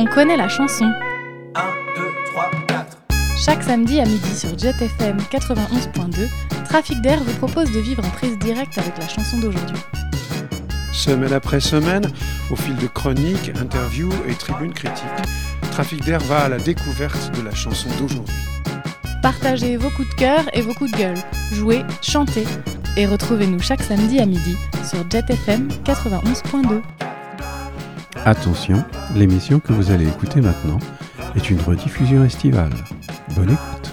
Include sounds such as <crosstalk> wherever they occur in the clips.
on connaît la chanson. 1, 2, 3, 4. Chaque samedi à midi sur Jet FM 91.2, Trafic d'air vous propose de vivre en prise directe avec la chanson d'aujourd'hui. Semaine après semaine, au fil de chroniques, interviews et tribunes critiques, Trafic d'air va à la découverte de la chanson d'aujourd'hui. Partagez vos coups de cœur et vos coups de gueule. Jouez, chantez et retrouvez-nous chaque samedi à midi sur Jet FM 91.2. Attention, l'émission que vous allez écouter maintenant est une rediffusion estivale. Bonne écoute.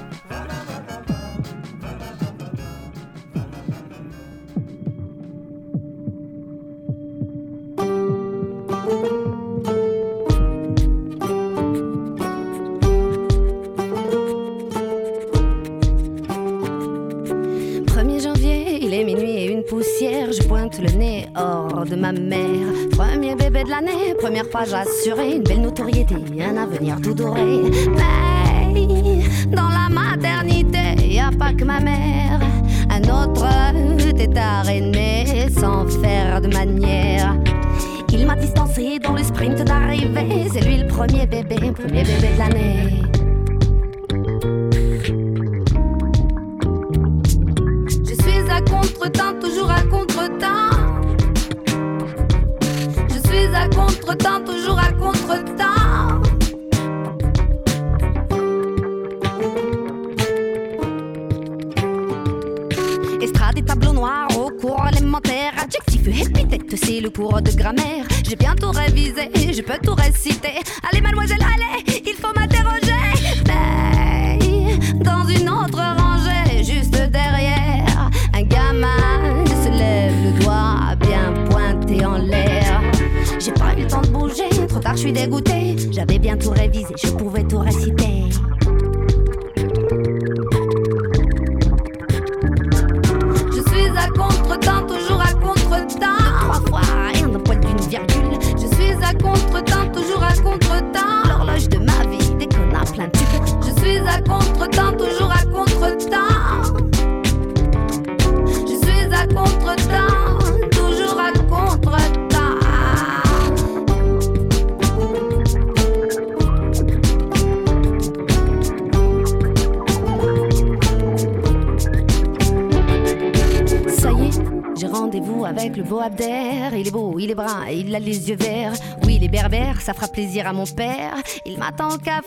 Suis dégoûté. J'avais bien tout révisé, les yeux verts. Oui, il est berbère, ça fera plaisir à mon père. Il m'attend au café,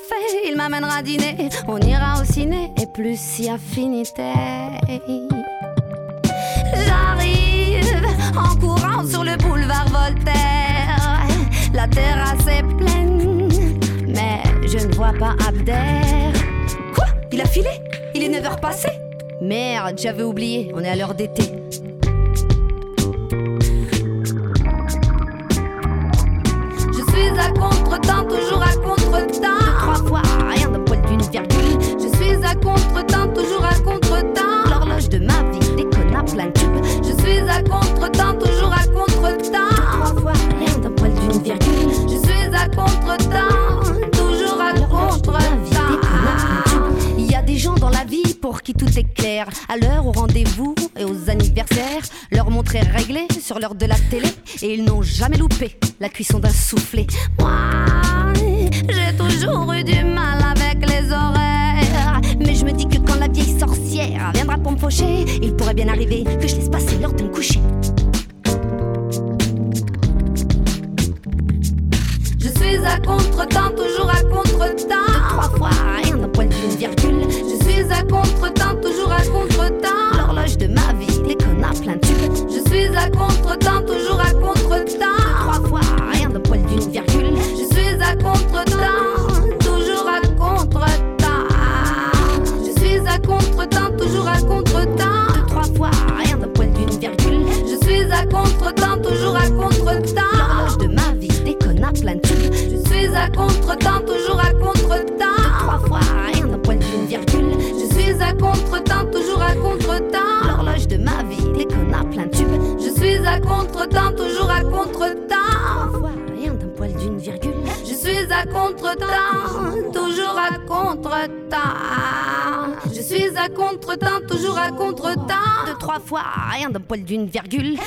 il m'amènera dîner. On ira au ciné, et plus si affinité. J'arrive en courant sur le boulevard Voltaire. La terrasse est pleine, mais je ne vois pas Abder. Quoi? Il a filé? Il est 9h passées? Merde, j'avais oublié, on est à l'heure d'été. Qui tout est clair. À l'heure, au rendez-vous et aux anniversaires, leur montre est réglée sur l'heure de la télé et ils n'ont jamais loupé la cuisson d'un soufflé. Moi, j'ai toujours eu du mal avec les horaires. Mais je me dis que quand la vieille sorcière viendra pour me faucher, il pourrait bien arriver que je laisse passer l'heure de me coucher. Je suis à contre-temps, toujours à contre-temps. Trois fois rien d'un poil d'une virgule. À contre-temps, toujours à contre-temps. L'horloge de ma vie déconne à plein tube. Je suis à contre-temps, toujours à contre-temps. Trois fois rien d'un poil d'une virgule. Je suis à contre-temps, toujours à contre-temps. Je suis à contre-temps, toujours à contre-temps. Trois fois rien d'un poil d'une virgule. Je suis à contre-temps, toujours à contre-temps. L'horloge de ma vie déconne à plein tube. Je suis à contre-temps, toujours à contre-temps. Toujours à contre-temps. Trois fois rien d'un poil d'une virgule. Je suis à contre-temps, toujours à contre-temps. Je suis à contre-temps, toujours à contre-temps. Deux, trois fois rien d'un poil d'une virgule.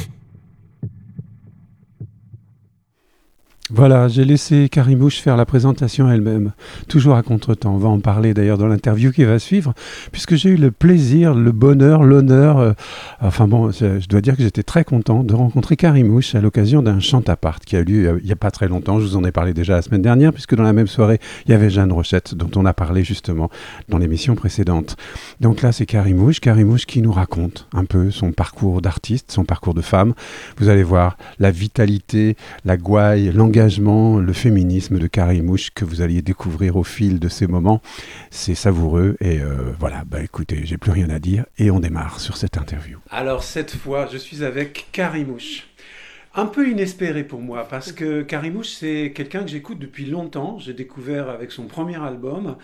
Voilà, j'ai laissé Karimouche faire la présentation elle-même, toujours à contre-temps. On va en parler d'ailleurs dans l'interview qui va suivre, puisque j'ai eu le plaisir, le bonheur, l'honneur, euh, enfin bon, je, dois dire que j'étais très content de rencontrer Karimouche à l'occasion d'un chant à part qui a eu lieu euh, il n'y a pas très longtemps. Je vous en ai parlé déjà la semaine dernière, puisque dans la même soirée, il y avait Jeanne Rochette, dont on a parlé justement dans l'émission précédente. Donc là, c'est Karimouche, Karimouche qui nous raconte un peu son parcours d'artiste, son parcours de femme. Vous allez voir la vitalité, la gouaille, l'engagement, le féminisme de Karimouche que vous alliez découvrir au fil de ces moments. C'est savoureux et euh, voilà, bah écoutez, j'ai plus rien à dire et on démarre sur cette interview. Alors cette fois, je suis avec Karimouche. Un peu inespéré pour moi parce que Karimouche, c'est quelqu'un que j'écoute depuis longtemps. J'ai découvert avec son premier album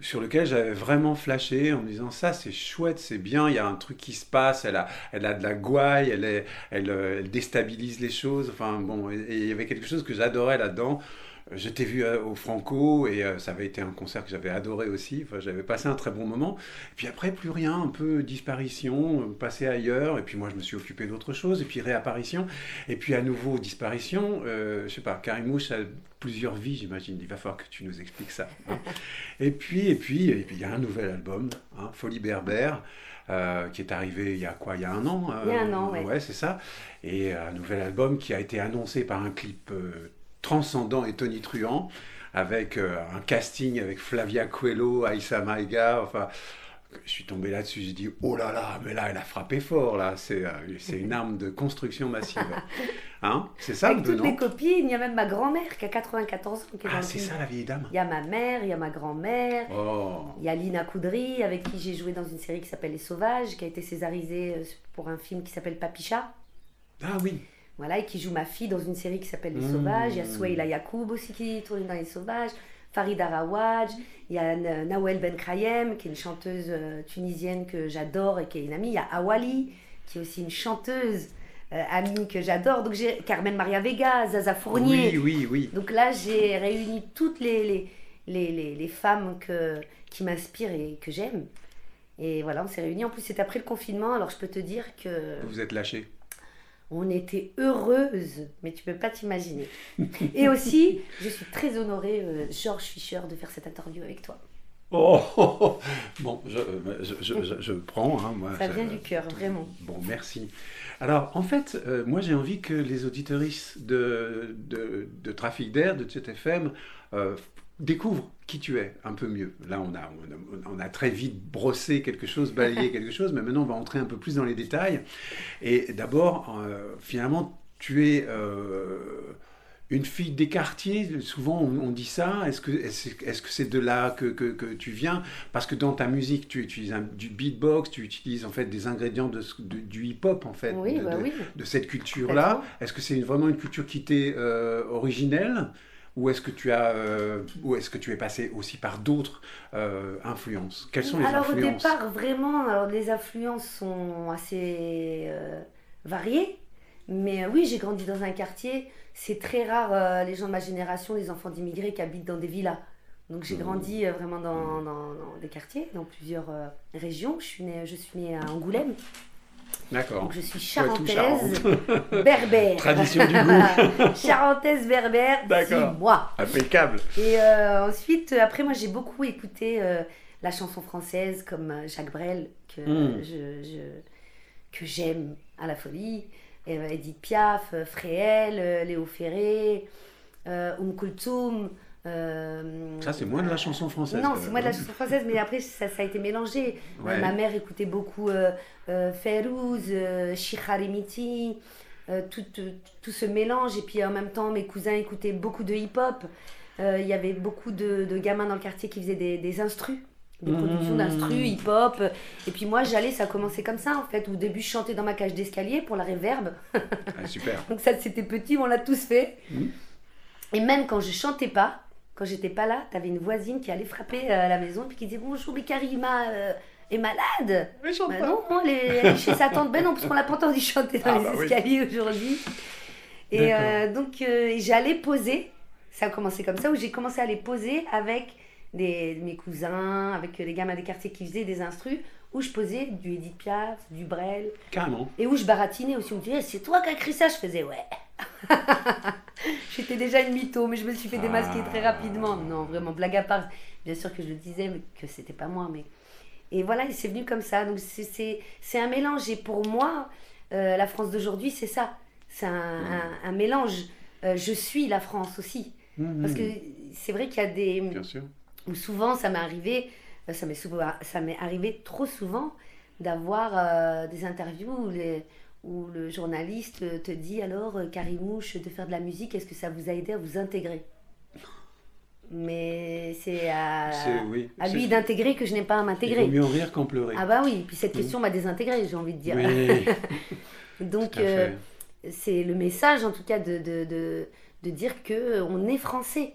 sur lequel j'avais vraiment flashé en me disant ça c'est chouette, c'est bien, il y a un truc qui se passe, elle a, elle a de la gouaille, elle, est, elle, euh, déstabilise les choses, enfin bon, il y avait quelque chose que j'adorais là-dedans. Je t'ai vu euh, au Franco et euh, ça avait été un concert que j'avais adoré aussi. Enfin, j'avais passé un très bon moment. Et puis après, plus rien, un peu disparition, euh, passé ailleurs. Et puis moi, je me suis occupé d'autre chose. Et puis réapparition. Et puis à nouveau disparition. Euh, je sais pas, Karimouche a plusieurs vies, j'imagine. Il va falloir que tu nous expliques ça. hein. <laughs> Et puis, et puis, et puis, il y a un nouvel album, hein, Folie Berbère. euh, qui est arrivé il y a quoi? Il y a un an Il y a un an, ouais. Ouais, c'est ça. Et un nouvel album qui a été annoncé par un clip euh, transcendant et tonitruant, avec euh, un casting avec Flavia Coelho, Aïssa Maïga, enfin... Je suis tombé là-dessus, j'ai dit oh là là, mais là elle a frappé fort là, c'est euh, une arme de construction massive. <laughs> Hein C'est ça Avec le toutes mes copines, il y a même ma grand-mère qui a 94 ans qui est dans Ah c'est ça la vieille dame. Il y a ma mère, il y a ma grand-mère, Oh, il y a Lina Coudry avec qui j'ai joué dans une série qui s'appelle Les Sauvages, qui a été césarisée euh, pour un film qui s'appelle Papicha. ah oui. Voilà, et qui joue ma fille dans une série qui s'appelle Les Mmh. Sauvages. Il y a Souaïla Yacoub aussi qui tourne dans Les Sauvages. Farid Arawaj. Il y a Na- Nawel Ben Krayem, qui est une chanteuse euh, tunisienne que j'adore et qui est une amie. Il y a Awali, qui est aussi une chanteuse euh, amie que j'adore. Donc j'ai Carmen Maria Vega, Zaza Fournier. Oui, oui, oui. Donc là, j'ai réuni toutes les, les, les, les, les femmes que, qui m'inspirent et que j'aime. Et voilà, on s'est réunis. En plus, c'est après le confinement, alors je peux te dire que Vous vous êtes lâché. On était heureuses, mais tu peux pas t'imaginer. Et aussi, je suis très honorée, euh, Georges Fischer, de faire cette interview avec toi. Oh, oh, <laughs> oh. bon, je, je, je, prends. Hein, moi, Ça vient du cœur, vraiment. Bon, merci. Alors, en fait, euh, moi, j'ai envie que les auditoristes de, de, de Trafic d'Air, de ZFM, euh, découvrent qui tu es un peu mieux. Là, on a, on a, on a très vite brossé quelque chose, balayé <laughs> quelque chose, mais maintenant, on va entrer un peu plus dans les détails. Et d'abord, euh, finalement, tu es euh, une fille des quartiers. Souvent, on, on dit ça. Est-ce que c'est de là que, que, que tu viens? Parce que dans ta musique, tu utilises un- du beatbox, tu utilises en fait des ingrédients de, ce- de- du hip-hop, en fait, Oui, de, bah de- oui. de cette culture-là. Est-ce que c'est vraiment une culture qui t'est euh, originelle? Ou est-ce que tu as, euh, ou est-ce que tu es passé aussi par d'autres euh, influences? Quelles sont les Alors au influences? départ, vraiment, alors, les influences sont assez euh, variées. Mais oui, j'ai grandi dans un quartier. C'est très rare, les gens de ma génération, les enfants d'immigrés qui habitent dans des villas. Donc j'ai Mmh. grandi vraiment dans, dans- dans des quartiers, dans plusieurs régions. Je suis, née, je suis née à Angoulême, D'accord. donc je suis charentaise, berbère. Tradition du goût. <laughs> charentaise berbère, c'est moi. Impeccable. Et euh, ensuite, après, moi, j'ai beaucoup écouté euh, la chanson française comme euh, Jacques Brel, que, Mm. je, je- que j'aime à la folie. Et, Edith Piaf, Fréhel, Léo Ferré, euh, Oum Kulthum. Euh, Ça, c'est moins de la chanson française. non, c'est même, moi de la hein. chanson française, mais après ça, ça a été mélangé. Euh, Ouais. ma mère écoutait beaucoup euh, Fairouz, Shikhar Emiti, euh, tout, tout, ce mélange. Et puis en même temps, mes cousins écoutaient beaucoup de hip-hop. Il y avait beaucoup de, de gamins dans le quartier qui faisaient des, des instrus, des productions Mmh. d'instrus, hip-hop. Et puis moi, j'allais, ça a commencé comme ça en fait. Au début, je chantais dans ma cage d'escalier pour la réverbe. Ah, super. <laughs> Donc ça, c'était petit, on l'a tous fait. Et même quand je chantais pas, quand j'étais pas là, t'avais une voisine qui allait frapper euh, à la maison puis qui disait bonjour, mais Karima euh, est malade. Mais Bah pas. non, elle est, elle est chez sa tante. Ben non, parce qu'on l'a pas entendu chanter dans Ah les bah oui. escaliers aujourd'hui. Et euh, donc euh, et j'allais poser. Ça a commencé comme ça où j'ai commencé à aller poser avec des, mes cousins, avec les gamins des quartiers qui faisaient des instrus, où je posais du Edith Piaf, du Brel. Carrément. Et où je baratinais aussi, on me disait, c'est toi qui as écrit ça Je faisais, ouais. <laughs> j'étais déjà une mytho, mais je me suis fait démasquer Ah. très rapidement. Non, vraiment, blague à part. Bien sûr que je le disais, mais que c'était pas moi. Mais... Et voilà, et c'est venu comme ça. Donc c'est- c'est c'est un mélange. Et pour moi, euh, la France d'aujourd'hui, c'est ça. C'est un, un- un mélange. Euh, je suis la France aussi. Mhm. Parce que c'est vrai qu'il y a des. Bien sûr. Ou souvent, ça m'est arrivé, ça m'est souvent, ça m'est arrivé trop souvent d'avoir euh, des interviews où, les- où le journaliste te dit alors, euh, Karimouche, de faire de la musique, est-ce que ça vous a aidé à vous intégrer? Mais c'est à, oui. lui d'intégrer que je n'ai pas à Il vaut m'intégrer. mieux en rire qu'en pleurer. Ah bah oui, puis cette Mhm. question m'a désintégrée, j'ai envie de dire. oui, <laughs> Donc, euh, c'est le message en tout cas de, de, de, de dire que euh, on est français.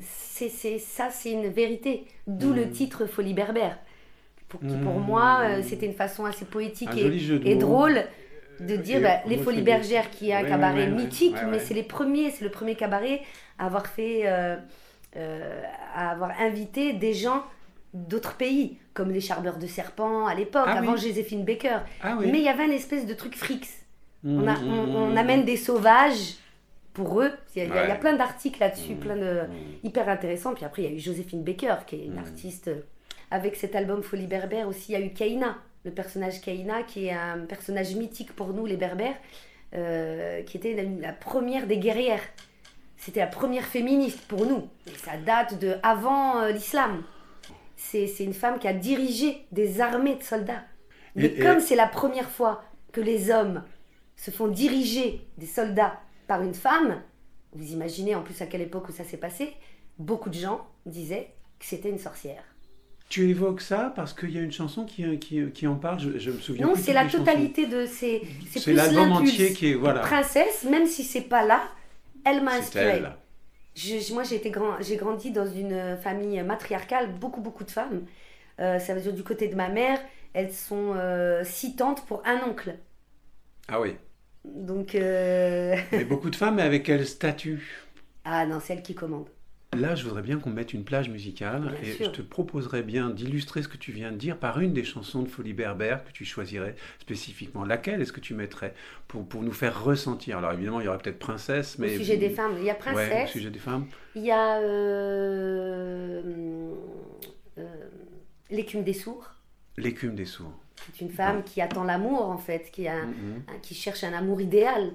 C'est, ça, c'est une vérité. D'où le Mm. titre Folie berbère. Pour, qui, pour Mm. moi, euh, c'était une façon assez poétique et, drôle de dire Et bah, les Folies Bergères, qui est un Ouais, cabaret ouais, ouais, mythique, mais c'est les premiers, c'est le premier cabaret à avoir fait, euh, euh, à avoir invité des gens d'autres pays, comme les Charbeurs de Serpents à l'époque, Ah avant oui. Joséphine Baker. Ah oui. Mais il y avait une espèce de truc frix. On, a- on- on mhm. amène des sauvages pour eux. Il y a, il y plein d'articles là-dessus, Mhm. plein de hyper intéressants. Puis après, il y a eu Joséphine Baker, qui est une Mhm. artiste. euh, Avec cet album Folie Berbère aussi, il y a eu Kaina, le personnage Kaina, qui est un personnage mythique pour nous, les Berbères, euh, qui était la, la première des guerrières. C'était la première féministe pour nous. Et ça date de avant euh, l'islam. C'est c'est une femme qui a dirigé des armées de soldats. Mais Et- et- comme c'est la première fois que les hommes se font diriger des soldats par une femme, vous imaginez en plus à quelle époque où ça s'est passé, beaucoup de gens disaient que c'était une sorcière. Tu évoques ça parce qu'il y a une chanson qui, qui, qui en parle, je, je me souviens Non, c'est la chansons. totalité de ces. C'est C'est l'album entier qui est. Voilà. Princesse, même si c'est pas là, elle m'a inspirée. Je- moi, j'ai été grand, j'ai grandi dans une famille matriarcale, beaucoup, beaucoup de femmes. Euh, ça veut dire du côté de ma mère, elles sont euh, six tantes pour un oncle. Ah oui. Donc, euh, <laughs> Mais beaucoup de femmes, mais avec quel statut ah non, c'est elle qui commande. Là, je voudrais bien qu'on mette une plage musicale Bien et sûr. je te proposerais bien d'illustrer ce que tu viens de dire par une des chansons de Folie Berbère que tu choisirais spécifiquement. Laquelle est-ce que tu mettrais pour, pour nous faire ressentir? Alors évidemment, il y aurait peut-être Princesse, mais... Au sujet des femmes, il y a Ouais, Princesse, au sujet des femmes. il y a euh, euh, l'écume des sourds. L'écume des sourds. C'est une femme qui attend l'amour en fait, qui, a, Mhm. un- qui cherche un amour idéal.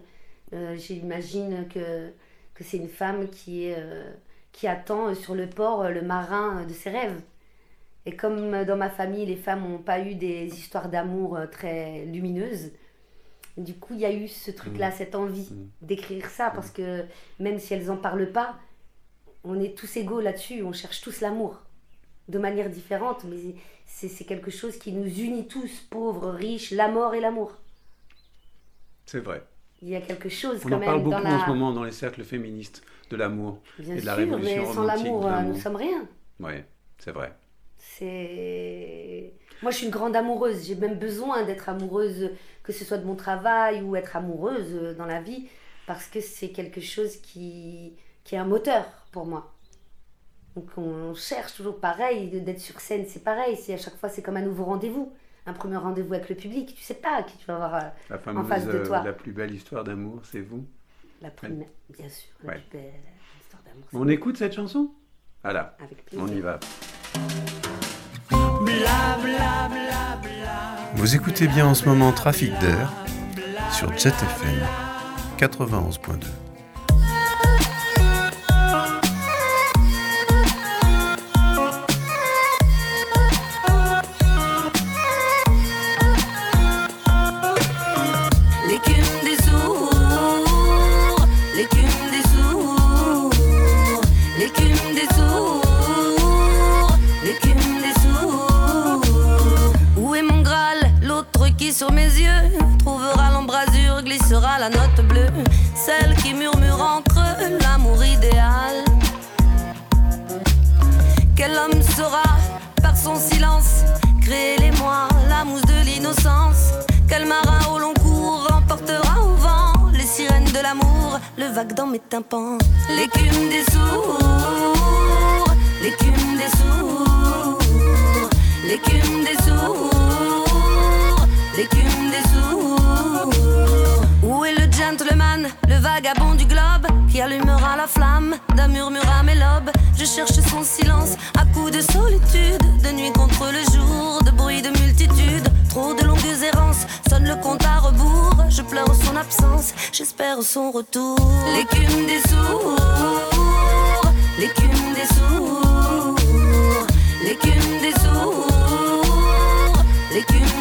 Euh, J'imagine que, que c'est une femme qui, est, euh, qui attend sur le port euh, le marin de ses rêves. Et comme dans ma famille, les femmes n'ont pas eu des histoires d'amour très lumineuses, du coup, il y a eu ce truc-là, cette envie Mhm. d'écrire ça, parce que même si elles n'en parlent pas, on est tous égaux là-dessus, on cherche tous l'amour, de manière différente, mais c'est quelque chose qui nous unit tous, pauvres, riches, la mort et l'amour. C'est vrai. Il y a quelque chose On quand en même parle dans beaucoup la... en ce moment dans les cercles féministes de l'amour. Et de la révolution mais sans l'amour, euh, nous sommes rien. Oui, c'est vrai. C'est... Moi, je suis une grande amoureuse. J'ai même besoin d'être amoureuse, que ce soit de mon travail ou être amoureuse euh, dans la vie, parce que c'est quelque chose qui, qui est un moteur pour moi. Donc, on cherche toujours pareil, d'être sur scène, c'est pareil. C'est à chaque fois, c'est comme un nouveau rendez-vous. Un premier rendez-vous avec le public. Tu sais pas qui tu vas voir euh, La fameuse, face de euh, toi. la plus belle histoire d'amour, c'est vous. la première. Bien sûr, la plus belle histoire d'amour. On écoute cette chanson? Voilà, Avec plaisir. on y va. Vous écoutez bien en ce moment Trafic d'air sur Jet FM 91.2. sur mes yeux trouvera l'embrasure, glissera la note bleue, celle qui murmure entre l'amour idéal. Quel homme saura, par son silence, créer les mois, la mousse de l'innocence? Quel marin au long cours emportera au vent les sirènes de l'amour, le vague dans mes tympans. L'écume des sourds, l'écume des sourds, l'écume des sourds, l'écume des sourds Où est le gentleman, le vagabond du globe, qui allumera la flamme d'un murmure à mes lobes? Je cherche son silence à coups de solitude, de nuit contre le jour, de bruit de multitude. Trop de longues errances, sonne le compte à rebours. Je pleure son absence, j'espère son retour. L'écume des sourds, l'écume des sourds, l'écume des sourds, l'écume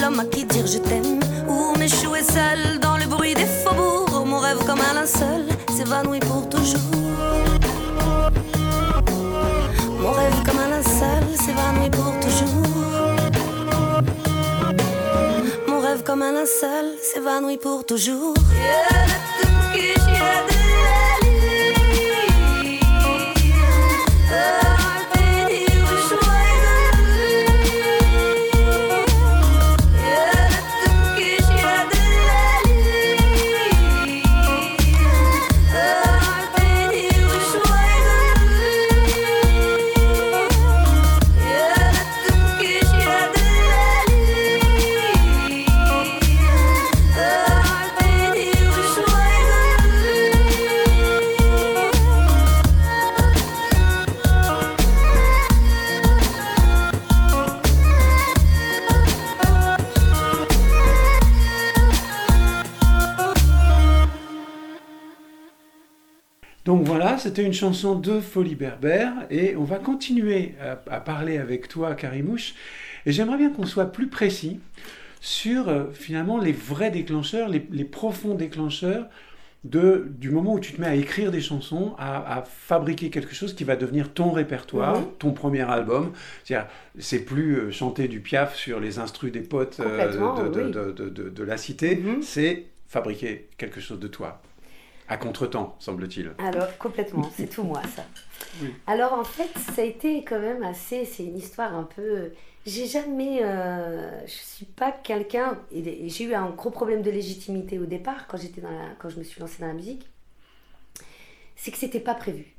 l'homme à qui dire je t'aime, ou m'échouer seul dans le bruit des faubourgs, mon rêve comme un linceul s'évanouit pour toujours. Mon rêve comme un linceul s'évanouit pour toujours. Mon rêve comme un linceul s'évanouit pour toujours. C'était une chanson de Folie Berbère et on va continuer à, à parler avec toi, Karimouche. Et j'aimerais bien qu'on soit plus précis sur euh, finalement les vrais déclencheurs, les, les profonds déclencheurs de, du moment où tu te mets à écrire des chansons, à, à fabriquer quelque chose qui va devenir ton répertoire, Mhm. ton premier album. C'est-à-dire, c'est plus euh, chanter du piaf sur les instrus des potes euh, Complètement, de, de- oui. de- de- de- de la cité, Mhm. c'est fabriquer quelque chose de toi. À contre-temps, semble-t-il. Alors, complètement, c'est tout moi, ça. Oui. Alors, en fait, ça a été quand même assez. C'est une histoire un peu. J'ai jamais. euh, je suis pas quelqu'un. et- et J'ai eu un gros problème de légitimité au départ, quand, j'étais dans la, quand je me suis lancée dans la musique. C'est que c'était pas prévu.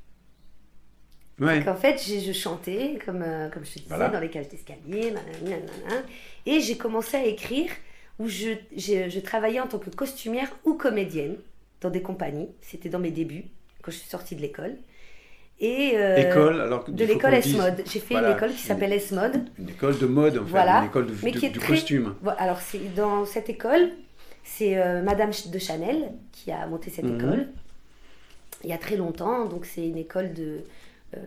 Ouais. Qu'en fait, j'ai- je chantais, comme, euh, comme je te disais, Voilà. dans les cages d'escalier, nanana, nanana. et j'ai commencé à écrire où je, je travaillais en tant que costumière ou comédienne dans des compagnies. C'était dans mes débuts, quand je suis sortie de l'école. Et, euh, École, alors que- De l'école S-Mode. J'ai fait Voilà. une école qui s'appelle S-Mode. Une école de mode, en fait, Voilà. une école de, Mais de- qui est du très- costume. Alors, c'est dans cette école, c'est euh, Madame de Chanel qui a monté cette Mhm. école il y a très longtemps. Donc, c'est une école de, euh,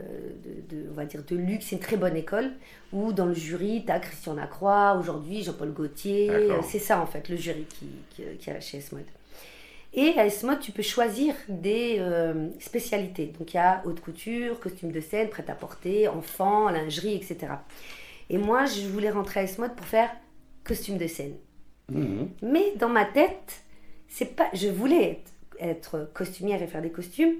de, de- on va dire de luxe, c'est une très bonne école où dans le jury, tu as Christian Lacroix, aujourd'hui Jean-Paul Gaultier. C'est ça en fait, le jury qui, qui, qui a chez S-Mode. Et à S-Mode, tu peux choisir des euh, spécialités. Donc, il y a haute couture, costume de scène, prêt-à-porter, enfant, lingerie, etc. Et moi, je voulais rentrer à S-Mode pour faire costume de scène. Mhm. Mais dans ma tête, c'est pas. Je voulais être, être costumière et faire des costumes,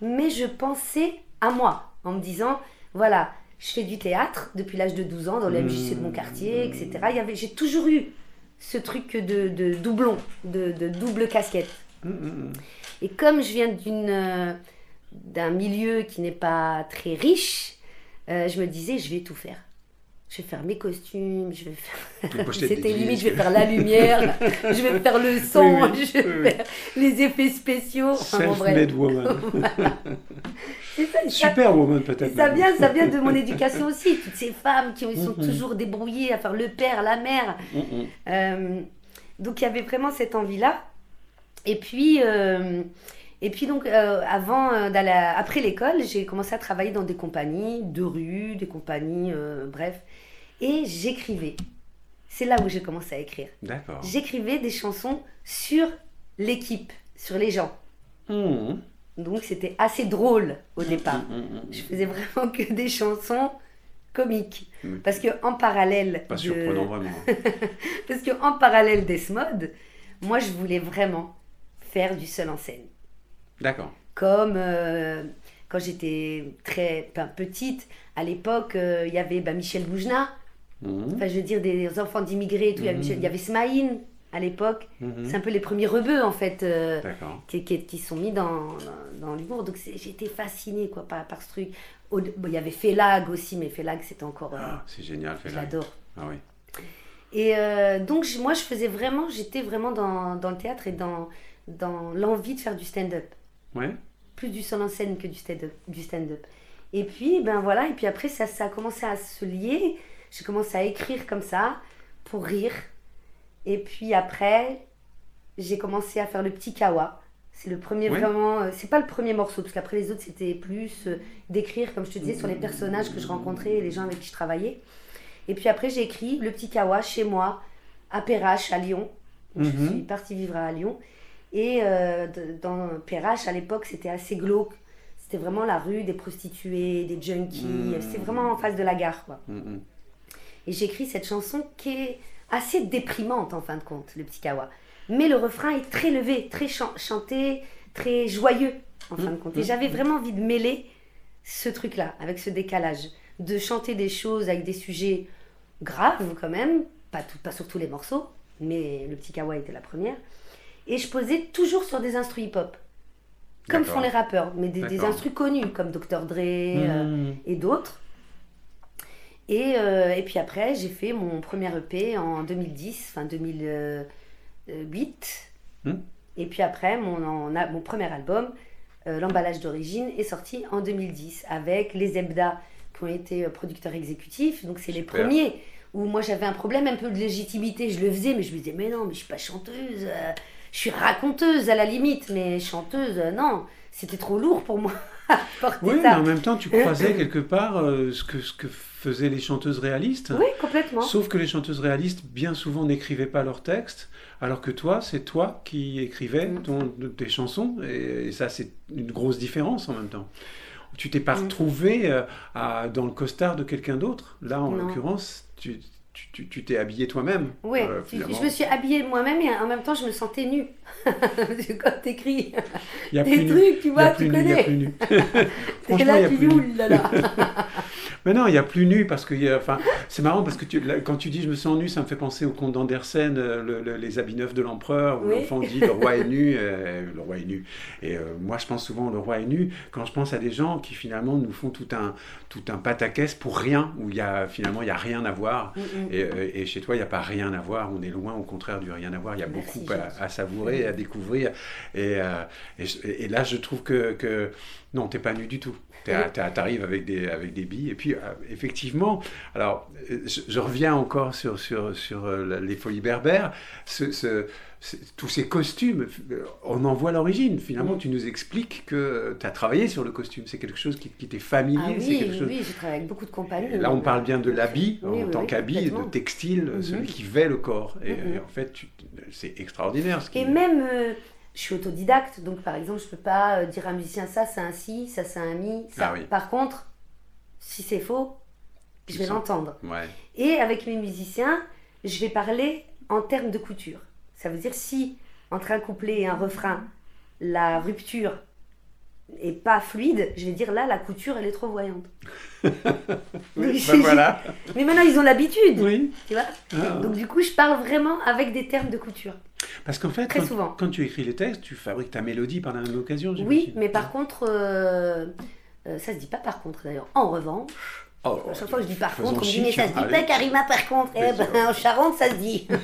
mais je pensais à moi en me disant voilà, je fais du théâtre depuis l'âge de 12 ans dans le MJC de mon quartier, etc. Il y avait, j'ai toujours eu ce truc de, de doublon, de, de double casquette. Et comme je viens d'une euh, d'un milieu qui n'est pas très riche, euh, je me disais je vais tout faire. Je vais faire mes costumes, je vais faire. Les pochettes <laughs> des C'était limite, disques. je vais faire la lumière, <laughs> je vais faire le son, Oui, oui, je vais oui, faire les effets spéciaux. Self-made woman. <laughs> C'est ça, Super woman, peut-être. ça vient, ça vient de mon éducation aussi. Toutes ces femmes qui ont- sont toujours débrouillées à faire le père, la mère. Euh, donc il y avait vraiment cette envie-là. Et puis, euh, et puis donc euh, avant euh, après l'école, j'ai commencé à travailler dans des compagnies de rue, des compagnies, euh, bref, et j'écrivais. C'est là où j'ai commencé à écrire. D'accord. J'écrivais des chansons sur l'équipe, sur les gens. Mhm. Donc c'était assez drôle au départ. Mhm, mhm. Je faisais vraiment que des chansons comiques. Parce que en parallèle Pas de- surprenant, vraiment. <laughs> parce que en parallèle d'Esmod, moi je voulais vraiment faire du seul en scène. D'accord. Comme euh, quand j'étais très petite, à l'époque, euh, il y avait bah, Michel Boujna, Mhm. enfin je veux dire des enfants d'immigrés, et tout. il y avait Mhm. Y avait Smaïn, à l'époque. Mhm. C'est un peu les premiers rebeux en fait euh, D'accord. qui, qui, qui sont mis dans, dans, dans l'humour. Donc j'étais fascinée quoi, par, par ce truc. Bon, Il y avait Félag aussi, mais Félag c'était encore. euh, Ah, c'est génial, là. l'adore. Ah oui. Et euh, donc moi je faisais vraiment, j'étais vraiment dans, dans le théâtre et dans, dans l'envie de faire du stand-up. Ouais. Plus du seul en scène que du stand-up. Du stand-up. Et puis ben voilà, et puis après ça, ça a commencé à se lier. J'ai commencé à écrire comme ça pour rire. Et puis après, j'ai commencé à faire le petit kawa. C'est le premier Ouais. vraiment. euh, c'est pas le premier morceau, parce qu'après les autres, c'était plus euh, d'écrire, comme je te disais, sur les personnages que je rencontrais et les gens avec qui je travaillais. Et puis après, j'ai écrit le petit kawa chez moi, à Perrache, à Lyon. Donc, Je Mhm. suis partie vivre à Lyon. Et euh, de- dans Perrache, à l'époque, c'était assez glauque. C'était vraiment la rue des prostituées, des junkies. Mhm. C'était vraiment en face de la gare, quoi. Mhm. Et j'écris cette chanson qui est assez déprimante en fin de compte, le petit kawa. Mais le refrain est très levé, très chan- chanté, très joyeux en fin de compte. Et j'avais vraiment envie de mêler ce truc-là, avec ce décalage. De chanter des choses avec des sujets graves quand même, pas, tout, pas sur tous les morceaux, mais le petit kawa était la première. Et je posais toujours sur des instrus hip-hop. Comme font les rappeurs, mais des, des instrus connus, comme Dr. Dre, euh, Mhm. et d'autres. Et, euh, et puis après, j'ai fait mon premier EP en 2010, fin 2008. Hmm. Et puis après, mon, en- a- mon premier album, euh, L'emballage d'origine, est sorti en 2010 avec les Ebda qui ont été producteurs exécutifs. Donc c'est les premiers où moi j'avais un problème un peu de légitimité. Je le faisais, mais je me disais, mais non, mais je suis pas chanteuse. Je suis raconteuse à la limite, mais chanteuse, euh, non. C'était trop lourd pour moi. <laughs> Oui, mais ça. en même temps, tu croisais quelque part euh, ce, que, ce que faisaient les chanteuses réalistes. Oui, complètement. Sauf que les chanteuses réalistes, bien souvent, n'écrivaient pas leurs textes, alors que toi, c'est toi qui écrivais Mm. ton, tes chansons, et, et ça, c'est une grosse différence en même temps. Tu t'es pas Mm. retrouvé euh, à- dans le costard de quelqu'un d'autre. Là, en l'occurrence, tu tu- t'es habillé toi-même. Oui, euh, je me suis habillée moi-même et en même temps je me sentais nue. <laughs> Quand t'écris des nu. trucs, tu vois, tu connais. Et Franchement, y là tu nu. oulala. Mais non, il n'y a plus nu parce que il y a- enfin, c'est marrant parce que tu- là, quand tu dis je me sens nu, ça me fait penser au conte d'Andersen, euh, le- le- les habits neufs de l'empereur, où Oui. l'enfant dit le roi est nu, euh, le roi est nu. Et euh, moi, je pense souvent le roi est nu quand je pense à des gens qui finalement nous font tout un tout un pataquès pour rien, où il y a finalement il y a rien à voir. Mm, mm. Et, euh, et chez toi, il n'y a pas rien à voir. On est loin, au contraire, du rien à voir. Il y a Merci, beaucoup à, à savourer, à découvrir. Et, et, je- et là, je trouve que, que non, t'es pas nu du tout. Tu arrives avec des, avec des billes. Et puis, euh, effectivement, alors, je, je reviens encore sur, sur, sur euh, les folies berbères. Ce, ce- ce- tous ces costumes, euh, on en voit l'origine. Finalement, tu nous expliques que tu as travaillé sur le costume. C'est quelque chose qui, qui t'est familier. Ah oui, quelque oui, chose... oui, j'ai travaillé avec beaucoup de compagnies. Là, on parle bien de l'habit en tant qu'habit, de textile, Mhm. celui qui vêt le corps. Et, Mhm. et en fait, c'est extraordinaire. Ce qui... Et même, euh, je suis autodidacte, donc par exemple, je peux pas euh, dire à un musicien ça c'est un si, ça c'est un mi. Ça. Ah oui. Par contre, si c'est faux, je vais l'entendre. Ouais. Et avec mes musiciens, je vais parler en termes de couture. Ça veut dire si entre un couplet et un refrain, la rupture est pas fluide, je vais dire là la couture elle est trop voyante. <laughs> Oui, ben voilà. Mais maintenant ils ont l'habitude, Oui. tu vois. Ah. Donc du coup je parle vraiment avec des termes de couture. Parce qu'en fait, Très quand, souvent. quand tu écris les textes, tu fabriques ta mélodie par la même occasion. Oui, mais par contre, euh, euh, ça se dit pas par contre d'ailleurs. En revanche, Oh, à chaque fois que je dis par contre, on me dit mais ça se dit pas Karima par contre. Eh ben en Charente ça se dit. <laughs>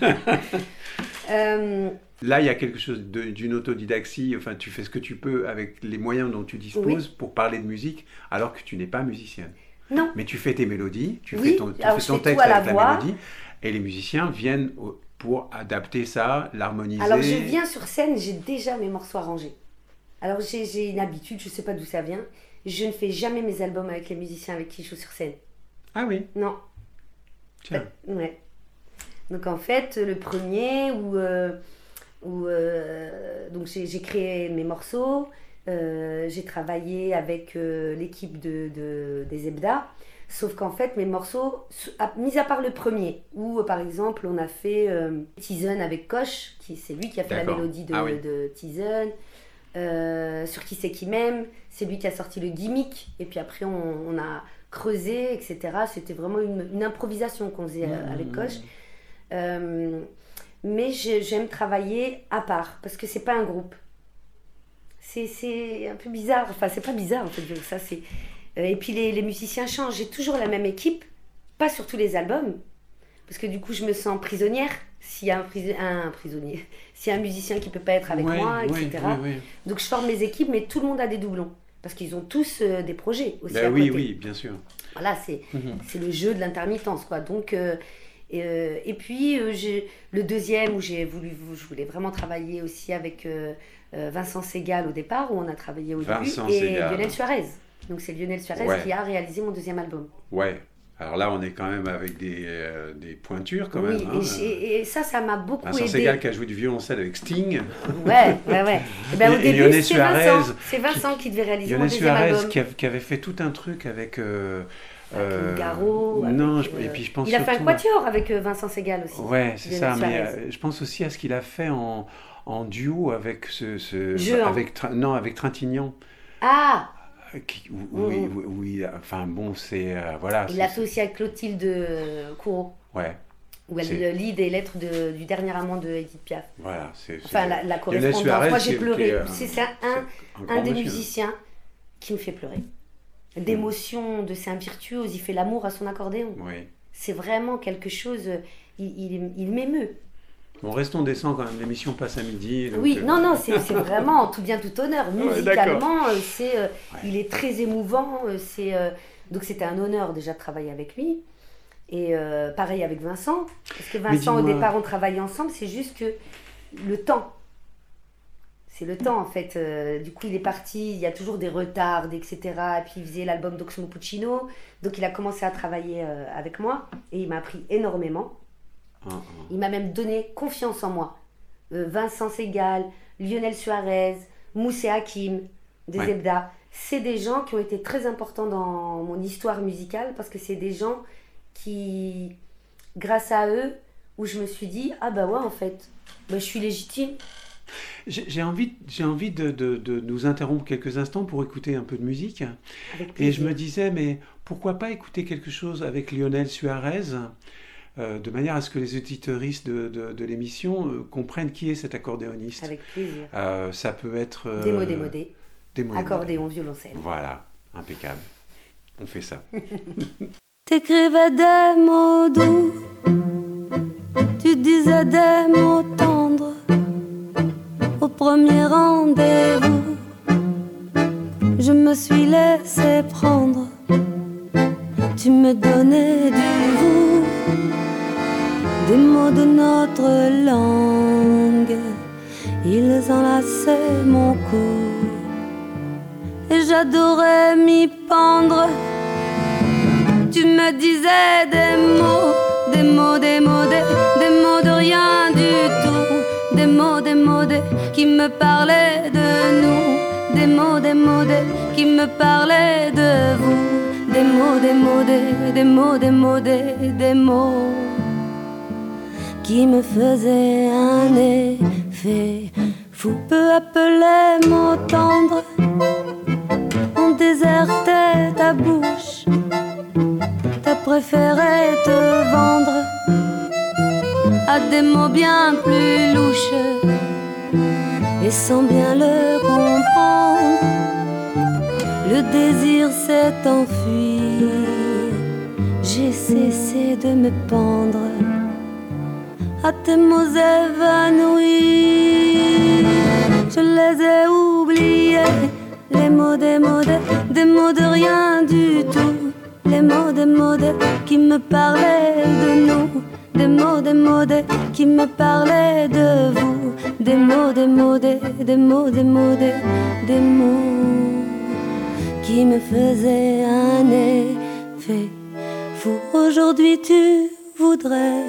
Euh, Là, il y a quelque chose d'une autodidaxie. Enfin, tu fais ce que tu peux avec les moyens dont tu disposes pour parler de musique, alors que tu n'es pas musicienne. non, Mais tu fais tes mélodies, tu Oui, fais ton, tu fais ton texte la avec la, voix. mélodie, et les musiciens viennent au- pour adapter ça, l'harmoniser. Alors je viens sur scène, j'ai déjà mes morceaux arrangés. Alors j'ai une habitude, je sais pas d'où ça vient. Je ne fais jamais mes albums avec les musiciens avec qui je joue sur scène. Ah oui, Non. tiens. Ouais. Donc en fait, le premier où, euh, où euh, donc j'ai créé mes morceaux, euh, j'ai travaillé avec l'équipe de, de- des Ebda. Sauf qu'en fait, mes morceaux, mis à part le premier, où euh, par exemple on a fait euh, Tizen avec Koch, qui c'est lui qui a fait la mélodie de, Ah oui. de Tizen. Euh, sur Qui c'est qui m'aime, c'est lui qui a sorti le gimmick, et puis après on, on a creusé, etc. C'était vraiment une, une improvisation qu'on faisait avec Mmh. Koch. Euh, mais j'aime travailler à part parce que c'est pas un groupe. C'est- un peu bizarre. Enfin, c'est pas bizarre en fait. Ça, c'est. Euh, Et puis les, les musiciens changent. J'ai toujours la même équipe, pas sur tous les albums, parce que du coup, je me sens prisonnière. S'il y a un, pris- un prisonnier, <laughs> s'il y a un musicien qui peut pas être avec Ouais, moi, etc. ouais, ouais. Donc je forme mes équipes, mais tout le monde a des doublons. Parce qu'ils ont tous euh, des projets aussi. À oui, côté. oui, bien sûr. Voilà, c'est <laughs> c'est le jeu de l'intermittence, quoi. Donc, euh, et, euh, et puis, le deuxième où j'ai voulu, je voulais vraiment travailler aussi avec Vincent Segal au départ, où on a travaillé au Vincent début, et. Lionel Suarez. Donc, c'est Lionel Suarez Ouais. qui a réalisé mon deuxième album. Ouais. Alors là, on est quand même avec des, euh, des pointures quand oui, même. hein. et, ça, ça m'a beaucoup Vincent aidé. Segal qui a joué du violoncelle avec Sting. Ouais, ouais, ouais. <laughs> Et ben, Et- au et début, Lionel c'est Suarez, Vincent. C'est Vincent qui, devait réaliser Lionel mon deuxième Suarez album. qui, a- qui avait fait tout un truc avec. euh, euh, Garo, non, avec, je- euh, et puis je pense Il a fait un quatuor avec euh, Vincent Segal aussi. Ouais, c'est ça. Mais Suarez. je pense aussi à ce qu'il a fait en, en duo avec ce. avec non, avec Trintignant. Ah, qui- où- où il- Mhm. où- il enfin bon, c'est. euh, voilà. il c'est- l'a fait aussi avec Clotilde euh, Courreau. Ouais, où elle lit des lettres de- du dernier amant de Edith Piaf. voilà. c'est Enfin, la, la correspondance. Suarez, Moi, j'ai pleuré. un- C'est c'est un, un des monsieur. musiciens qui me fait pleurer. D'émotion, de un virtuose, il fait l'amour à son accordéon. Oui. C'est vraiment quelque chose, euh, il, il, il m'émeut. Bon, restons décents quand même. L'émission passe à midi. donc, Oui, euh, non, non, c'est vraiment en tout bien, tout honneur. Musicalement, euh, c'est, euh, Ouais. il est très émouvant. c'est, euh, donc c'était un honneur déjà de travailler avec lui. Et pareil avec Vincent. Parce que Vincent, au départ, on travaillait ensemble. C'est juste que le temps. C'est le temps en fait. Du coup, il est parti. Il y a toujours des retards, etc. Et puis il faisait l'album d'Oxmo Puccino. Donc il a commencé à travailler avec moi. Et il m'a appris énormément. Un- un- Il m'a même donné confiance en moi. Euh, Vincent Segal, Lionel Suarez, Moussé Hakim, des Ouais. Zebda. C'est des gens qui ont été très importants dans mon histoire musicale parce que c'est des gens qui, grâce à eux, où je me suis dit Ah bah ouais, en fait, bah, je suis légitime. J'ai envie, j'ai envie de, de- de nous interrompre quelques instants pour écouter un peu de musique. Et je me disais, mais pourquoi pas écouter quelque chose avec Lionel Suarez? Euh, de manière à ce que les auditeuristes de, de- de l'émission euh, comprennent qui est cet accordéoniste. Avec plaisir. Euh, ça peut être... euh, Démo, démodé, démodé. accordéon, violoncelle. Voilà, impeccable. On fait ça. <laughs> T'écrivais des mots doux, tu disais des mots tendres au premier rendez-vous. Je me suis laissé prendre, tu me donnais du vous, des mots de notre langue, ils enlaçaient mon cou, et j'adorais m'y pendre. Tu me disais des mots, des mots, des mots, des, des mots de rien du tout. Des mots, des mots, des, qui me parlaient de nous. Des mots, des mots, des, qui me parlaient de vous. Des mots, des mots, des, des mots, des mots, des, mots qui me faisaient un effet fou. Peu peu les mots tendres ont déserté ta bouche t'as préféré te vendre à des mots bien plus louches et sans bien le comprendre. Le désir s'est enfui, j'ai cessé de me pendre à tes mots évanouis. Je les ai oubliés, les mots des mots, des, mots de rien du tout. Les mots des mots des qui me parlaient de nous. Des mots des mots des qui me parlaient de vous. Des mots des mots des, des mots des mots des, des mots qui me faisaient un effet fou. Aujourd'hui tu voudrais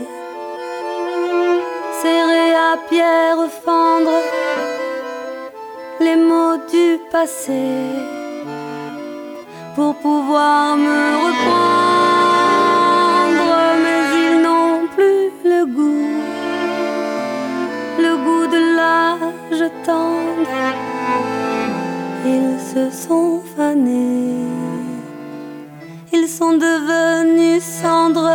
serrer à pierre fendre les mots du passé pour pouvoir me reprendre, mais ils n'ont plus le goût, le goût de l'âge tendre. Ils se sont fanés, ils sont devenus cendres.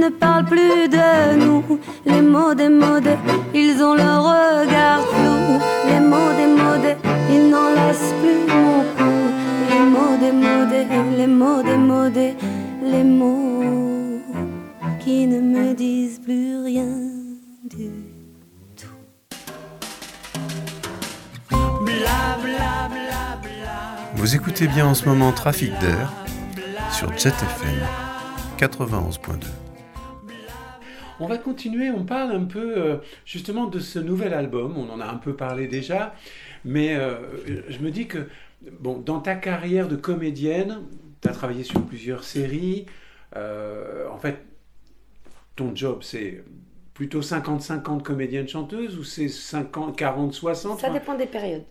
Ne parlent plus de nous. Les mots des modes, ils ont le regard flou. Les mots des modes, ils n'en laissent plus mon cou. Les mots des modes, les mots des modes, les mots qui ne me disent plus rien du Vous écoutez bien en ce moment Trafic d'air sur Jet FM 91.2. On va continuer, on parle un peu euh, justement de ce nouvel album, on en a un peu parlé déjà, mais euh, je me dis que bon, dans ta carrière de comédienne, tu as travaillé sur plusieurs séries, euh, en fait, ton job c'est plutôt 50-50 comédienne chanteuse ou c'est 50, 40, 60 Ça dépend des périodes.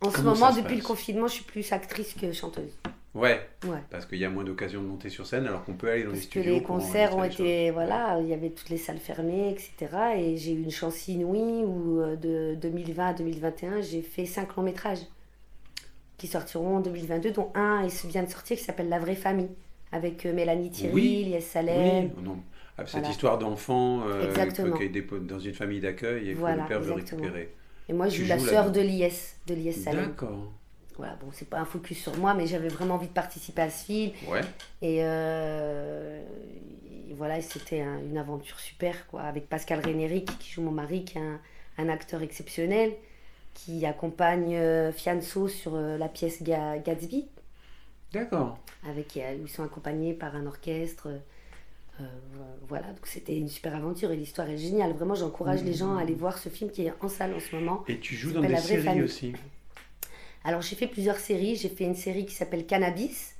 En ce Comment moment, depuis le confinement, je suis plus actrice que chanteuse. Ouais, Ouais. parce qu'il y a moins d'occasions de monter sur scène alors qu'on peut aller dans les Parce que studios. les concerts ont été, voilà, il y avait toutes les salles fermées, etc. Et j'ai eu une chance inouïe où euh, de 2020 à 2021, j'ai fait cinq longs métrages qui sortiront en 2022, dont un et vient de sortir qui s'appelle La vraie famille, avec euh, Mélanie Thierry, Oui, Lies. Salem. Oui, non. Ah, Cette Voilà. histoire d'enfant euh, qui est dans une famille d'accueil et que Voilà, le père veut récupérer. Et moi, Tu je joue la sœur de Lies, de Lies Salem. D'accord. Voilà, bon, c'est pas un focus sur moi, mais j'avais vraiment envie de participer à ce film. Ouais. Et, euh, et voilà, c'était un- une aventure super, quoi, avec Pascal Rénéric, qui joue mon mari, qui est un, un acteur exceptionnel, qui accompagne euh, Fianso sur euh, la pièce Ga- Gatsby, D'accord. avec, euh, ils sont accompagnés par un orchestre. Voilà, donc c'était une super aventure et l'histoire est géniale. Vraiment, j'encourage les gens à aller voir ce film qui est en salle en ce moment. Et tu joues dans des séries famille. aussi. Alors j'ai fait plusieurs séries. J'ai fait une série qui s'appelle Cannabis,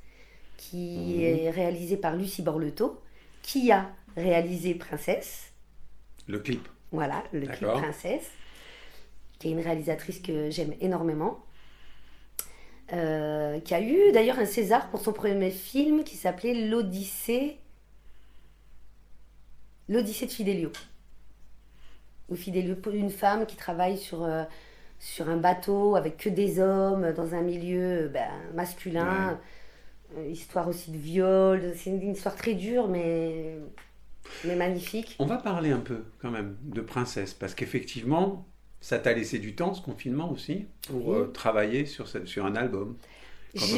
qui Mhm. est réalisée par Lucie Borleto, qui a réalisé Princesse. Le clip. Voilà, le clip. Princesse, qui est une réalisatrice que j'aime énormément. Euh, qui a eu d'ailleurs un César pour son premier film qui s'appelait L'Odyssée. L'Odyssée de Fidelio. Où Fidelio, une femme qui travaille sur, euh, sur un bateau avec que des hommes dans un milieu euh, ben, masculin. Euh, histoire aussi de viol. C'est une, une histoire très dure, mais, mais magnifique. On va parler un peu quand même de Princesse, parce qu'effectivement, ça t'a laissé du temps, ce confinement aussi, pour Oui. euh, travailler sur, ce- sur un album.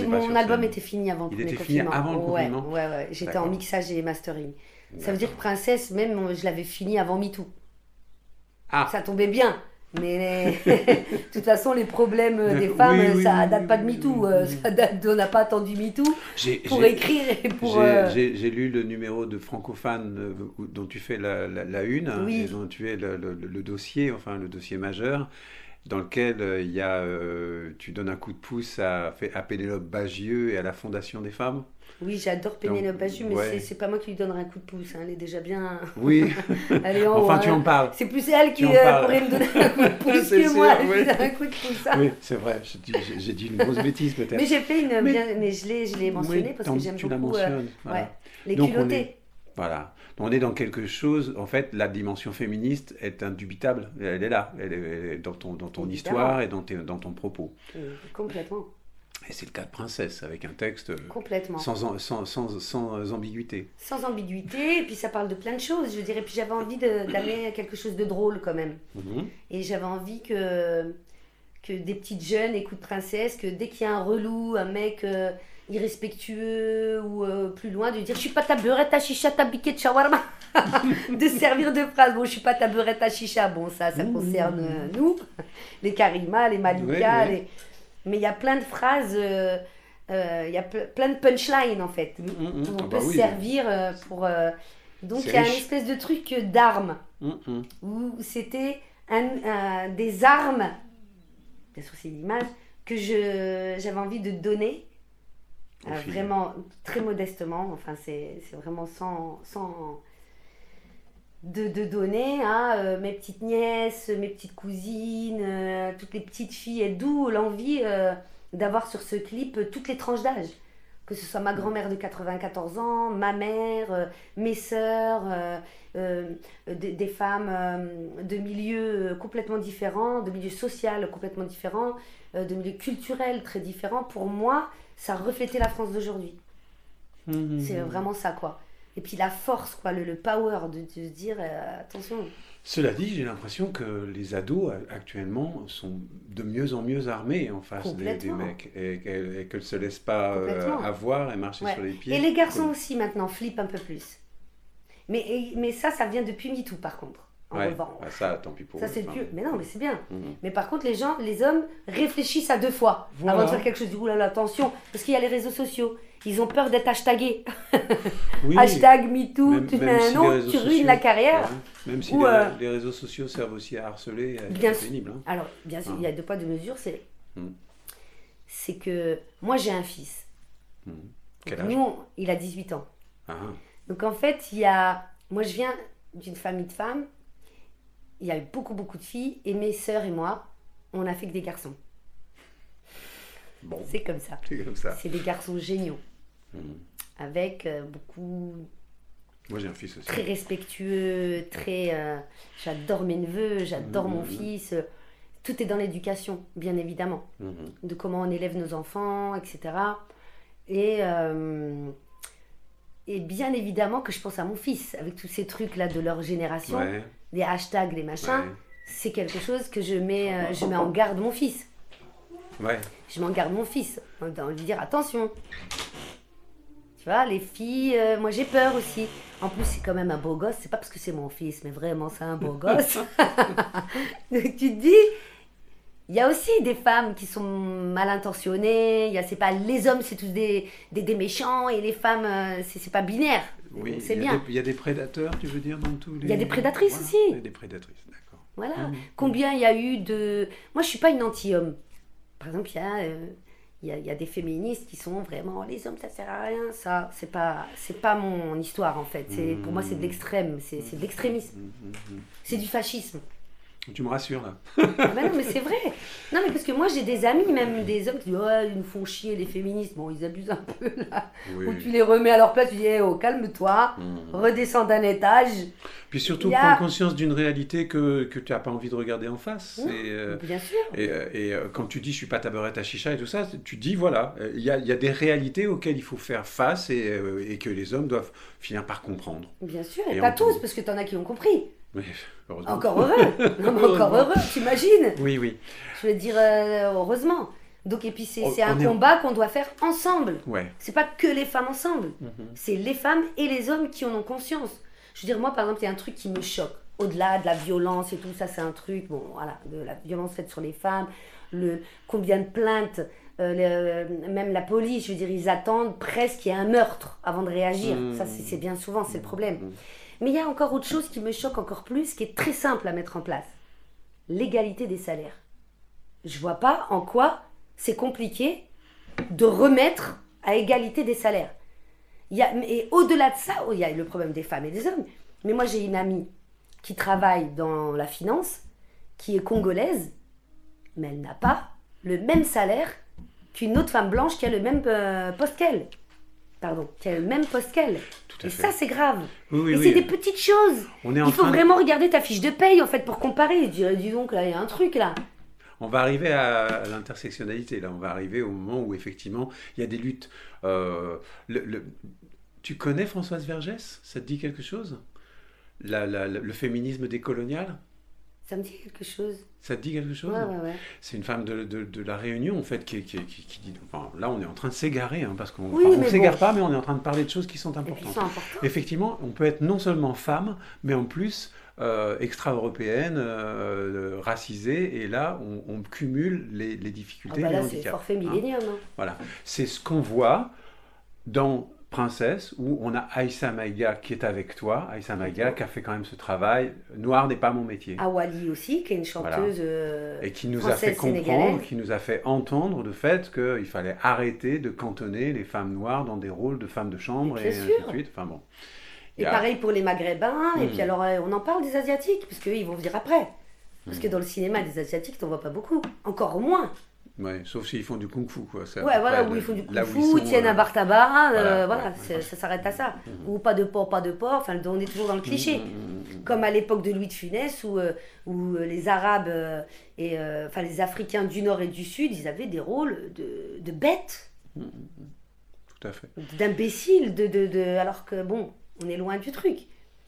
Mon album était fini avant le Il était fini confinement. avant le ouais, confinement Ouais, ouais. J'étais en mixage et mastering. Ça veut dire que Princesse, même, je l'avais fini avant MeToo. Ah. Ça tombait bien. Mais de <laughs> toute façon, les problèmes des femmes, Oui, oui, ça oui, date pas de MeToo. euh, oui. Ça date, on n'a pas attendu MeToo pour écrire et pour. J'ai euh, j'ai- lu le numéro de Francophane euh, dont tu fais la, la- la une et dont tu es le, le- le dossier, enfin le dossier majeur, dans lequel il y a, euh, tu donnes un coup de pouce à, à Pénélope Bagieux et à la Fondation des femmes. Oui, j'adore Pénélope Bagieux, mais ouais. c'est- pas moi qui lui donnerai un coup de pouce. hein, Elle est déjà bien. Oui, <laughs> Elle est en haut, enfin tu hein. en parles. C'est plus elle qui euh, pourrait me donner un coup de <laughs> pouce que sûr, moi. un coup de pouce. hein. Oui, c'est vrai, j'ai dit- une grosse bêtise peut-être. Mais j'ai fait une. Mais- bien- Mais, je l'ai mentionné Oui, parce que j'aime tu la beaucoup. euh, mentionnes. voilà. ouais, les Donc, on culottés. est- Voilà. On est dans quelque chose, en fait, la dimension féministe est indubitable. Elle est là, elle est, elle est dans ton, dans ton Évidemment. histoire et dans, tes- dans ton propos. Euh, Complètement. Et c'est le cas de Princesse, avec un texte euh, Complètement. sans, sans, sans, sans ambiguïté. Sans ambiguïté, et puis ça parle de plein de choses, je dirais. Puis j'avais envie d'amener quelque chose de drôle quand même. Mhm. Et j'avais envie que, que des petites jeunes écoutent Princesse, que dès qu'il y a un relou, un mec euh, irrespectueux ou euh, plus loin, de dire Je suis pas ta beurette à chicha, ta biquet de shawarma. <laughs> de servir de phrase Bon, je suis pas ta beurette à chicha. Bon, ça, ça concerne euh, nous, les Karima, les Malika. Ouais, ouais. les- Mais il y a plein de phrases, euh, euh, il y a ple- plein de punchlines en fait. Mhm, mhm. On Ah peut bah se oui. servir euh, pour. Donc il y a une espèce de truc d'armes Mhm. où c'était un, un- des armes, bien sûr c'est l'image, que j'avais envie de donner, vraiment très modestement, enfin c'est, c'est vraiment sans, sans de, de donner à euh, mes petites nièces, mes petites cousines, euh, toutes les petites filles, et d'où l'envie euh, d'avoir sur ce clip toutes les tranches d'âge. Que ce soit ma grand-mère de 94 ans, ma mère, euh, mes sœurs, des, des femmes de milieux complètement différents, de milieux sociaux complètement différents, de milieux culturels très différents. Pour moi, ça reflétait la France d'aujourd'hui. Mhm. C'est vraiment ça, quoi. Et puis la force, quoi, le, le power de, se dire euh, attention. Cela dit, j'ai l'impression que les ados actuellement sont de mieux en mieux armés en face des, mecs et qu'elles et qu'elles se laissent pas euh, avoir et marcher Ouais. sur les pieds. Et les garçons aussi maintenant flippent un peu plus. Mais, et- mais ça, ça vient depuis MeToo par contre. En Ouais. revanche. Ça, tant pis pour Ça eux, c'est enfin. plus. Mais non, mais c'est bien. Mhm. Mais par contre, les gens, les hommes réfléchissent à deux fois Voilà. avant de faire quelque chose. Disent, Ouh là là, attention, parce qu'il y a les réseaux sociaux. Ils ont peur d'être hashtagués. Oui, <laughs> Hashtag MeToo, même- tu même mets un nom, tu ruines sociaux- la carrière. Ouais. Même si Ou, les, euh, les réseaux sociaux servent aussi à harceler, sûr. pénible. hein. Alors, bien sûr, Ah. il y a deux poids, deux mesures. C'est Mhm. c'est que moi, j'ai un fils. Quel âge Nous, on- il a 18 ans. Ah, Donc en fait, il y a. Moi, je viens d'une famille de femmes. Il y a eu beaucoup, beaucoup de filles. Et mes sœurs et moi, on a fait que des garçons. Bon, C'est comme ça. <laughs> c'est comme ça. C'est des garçons géniaux. Mhm. Avec euh, beaucoup. Moi, j'ai un fils aussi. Très respectueux, très. euh, j'adore mes neveux, j'adore mon Mhm. fils. Tout est dans l'éducation, bien évidemment. Mhm. de comment on élève nos enfants, etc. Et, euh, et bien évidemment que je pense à mon fils, avec tous ces trucs-là de leur génération, Ouais, les hashtags, les machins, ouais, c'est quelque chose que je mets, euh, je mets en garde mon fils. ouais. Je mets en garde mon fils, en lui dire attention. Tu vois, les filles, euh, moi j'ai peur aussi. En plus, c'est quand même un beau gosse, c'est pas parce que c'est mon fils, mais vraiment c'est un beau gosse. <laughs> <laughs> Donc tu te dis, il y a aussi des femmes qui sont mal intentionnées, il y a, c'est pas les hommes, c'est tous des, des, des méchants, et les femmes, euh, c'est, c'est pas binaire. Oui, c'est il y a bien. des- Il y a des prédateurs, tu veux dire, dans tous les... Il y a des prédatrices Voilà, aussi. Il y a des prédatrices, d'accord. Voilà. Mhm. Combien il y a eu de. Moi, je suis pas une anti-homme. Par exemple, il y, a, euh, il y, a, il y a des féministes qui sont vraiment les hommes, ça sert à rien. Ça, c'est pas, c'est pas mon histoire en fait. C'est, Pour moi, c'est de l'extrême. C'est, c'est de l'extrémisme. C'est du fascisme. Tu me rassures, là. Ah ben non, mais c'est vrai. Non, mais parce que moi, j'ai des amis, même des hommes qui disent Oh, ils nous font chier, les féministes. Bon, ils abusent un peu là. Oui. Où tu les remets à leur place, tu dis Eh, oh, calme-toi, Mhm. redescends d'un étage. Puis surtout, a- prendre conscience d'une réalité que, que tu n'as pas envie de regarder en face. Et, euh, Bien sûr. et, euh, et, euh, quand tu dis je suis pas ta beurette à chicha et tout ça, tu dis voilà, il y, a, y a des réalités auxquelles il faut faire face et, et que les hommes doivent finir par comprendre. Bien sûr. Et, Et pas tous, parce que t'en as qui ont compris. Mais heureusement. Encore heureux. <laughs> Non, mais encore heureux, t'imagines Oui, oui. Je veux dire, euh, heureusement. Donc, et puis, c'est c'est un est- combat qu'on doit faire ensemble. Ouais. C'est pas que les femmes ensemble. Mhm. C'est les femmes et les hommes qui en ont conscience. Je veux dire, moi, par exemple, il y a un truc qui me choque. Au-delà de la violence et tout ça, c'est un truc, bon, voilà, de la violence faite sur les femmes, le combien de plaintes, euh, le- même la police, je veux dire, ils attendent presque qu'il y ait un meurtre avant de réagir. Mmh. Ça, c'est bien souvent, c'est le problème. Mmh. Mais il y a encore autre chose qui me choque encore plus, qui est très simple à mettre en place. L'égalité des salaires. Je vois pas en quoi c'est compliqué de remettre à égalité des salaires. Et au-delà de ça, oh, il y a le problème des femmes et des hommes. Mais moi, j'ai une amie qui travaille dans la finance, qui est congolaise, mais elle n'a pas le même salaire qu'une autre femme blanche qui a le même euh, poste qu'elle. Pardon, qui a le même poste qu'elle. Et fait. ça, c'est grave. oui, oui, et oui. c'est des petites choses. On est en Il faut train vraiment regarder ta fiche de paye, en fait, pour comparer. Je dis donc, là, il y a un truc, là. On va arriver à l'intersectionnalité. Là, on va arriver au moment où effectivement il y a des luttes. Euh, le- le- Tu connais Françoise Vergès? Ça te dit quelque chose? La- la- la- Le féminisme décolonial? Ça me dit quelque chose. Ça te dit quelque chose Ouais, ouais, ouais. C'est une femme de, de- de la Réunion, en fait, qui, qui- qui- qui dit... Enfin, là, on est en train de s'égarer, hein, parce qu'on Oui, enfin, mais s'égare pas, mais on est en train de parler de choses qui sont importantes. Effectivement, on peut être non seulement femme, mais en plus euh, extra-européenne, euh, racisée, et là, on, on cumule les, les Ah difficultés bah et là, c'est forfait hein. millénium. hein. Voilà. C'est ce qu'on voit dans Princesse, où on a Aïssa Maïga qui est avec toi, Aïssa Maïga qui a fait quand même ce travail. Noir n'est pas mon métier. Awali aussi, qui est une chanteuse. euh, Et qui nous a fait comprendre, qui nous a fait entendre le fait qu'il fallait arrêter de cantonner les femmes noires dans des rôles de femmes de chambre Bien et ainsi de suite. Enfin bon. Et pareil pour les Maghrébins. Et puis alors, euh, on en parle des Asiatiques, parce qu'eux, ils vont venir après. Parce que dans le cinéma, des Asiatiques, t'en vois pas beaucoup. Encore moins. Ouais, sauf s'ils font du kung-fu, quoi. Ouais, voilà, où ils font du kung-fu, tiennent euh, un bar tabac, voilà, euh, voilà, ouais, ouais. ça s'arrête à ça. Ou pas de porc, pas de porc, enfin, on est toujours dans le cliché. Mm, mm, mm, Comme à l'époque de Louis de Funès, où, euh, où euh, les Arabes euh, et euh, enfin les Africains du Nord et du Sud, ils avaient des rôles de, de bêtes, mm, mm, mm. Tout à fait. d'imbéciles, de, de, de- alors que bon, on est loin du truc.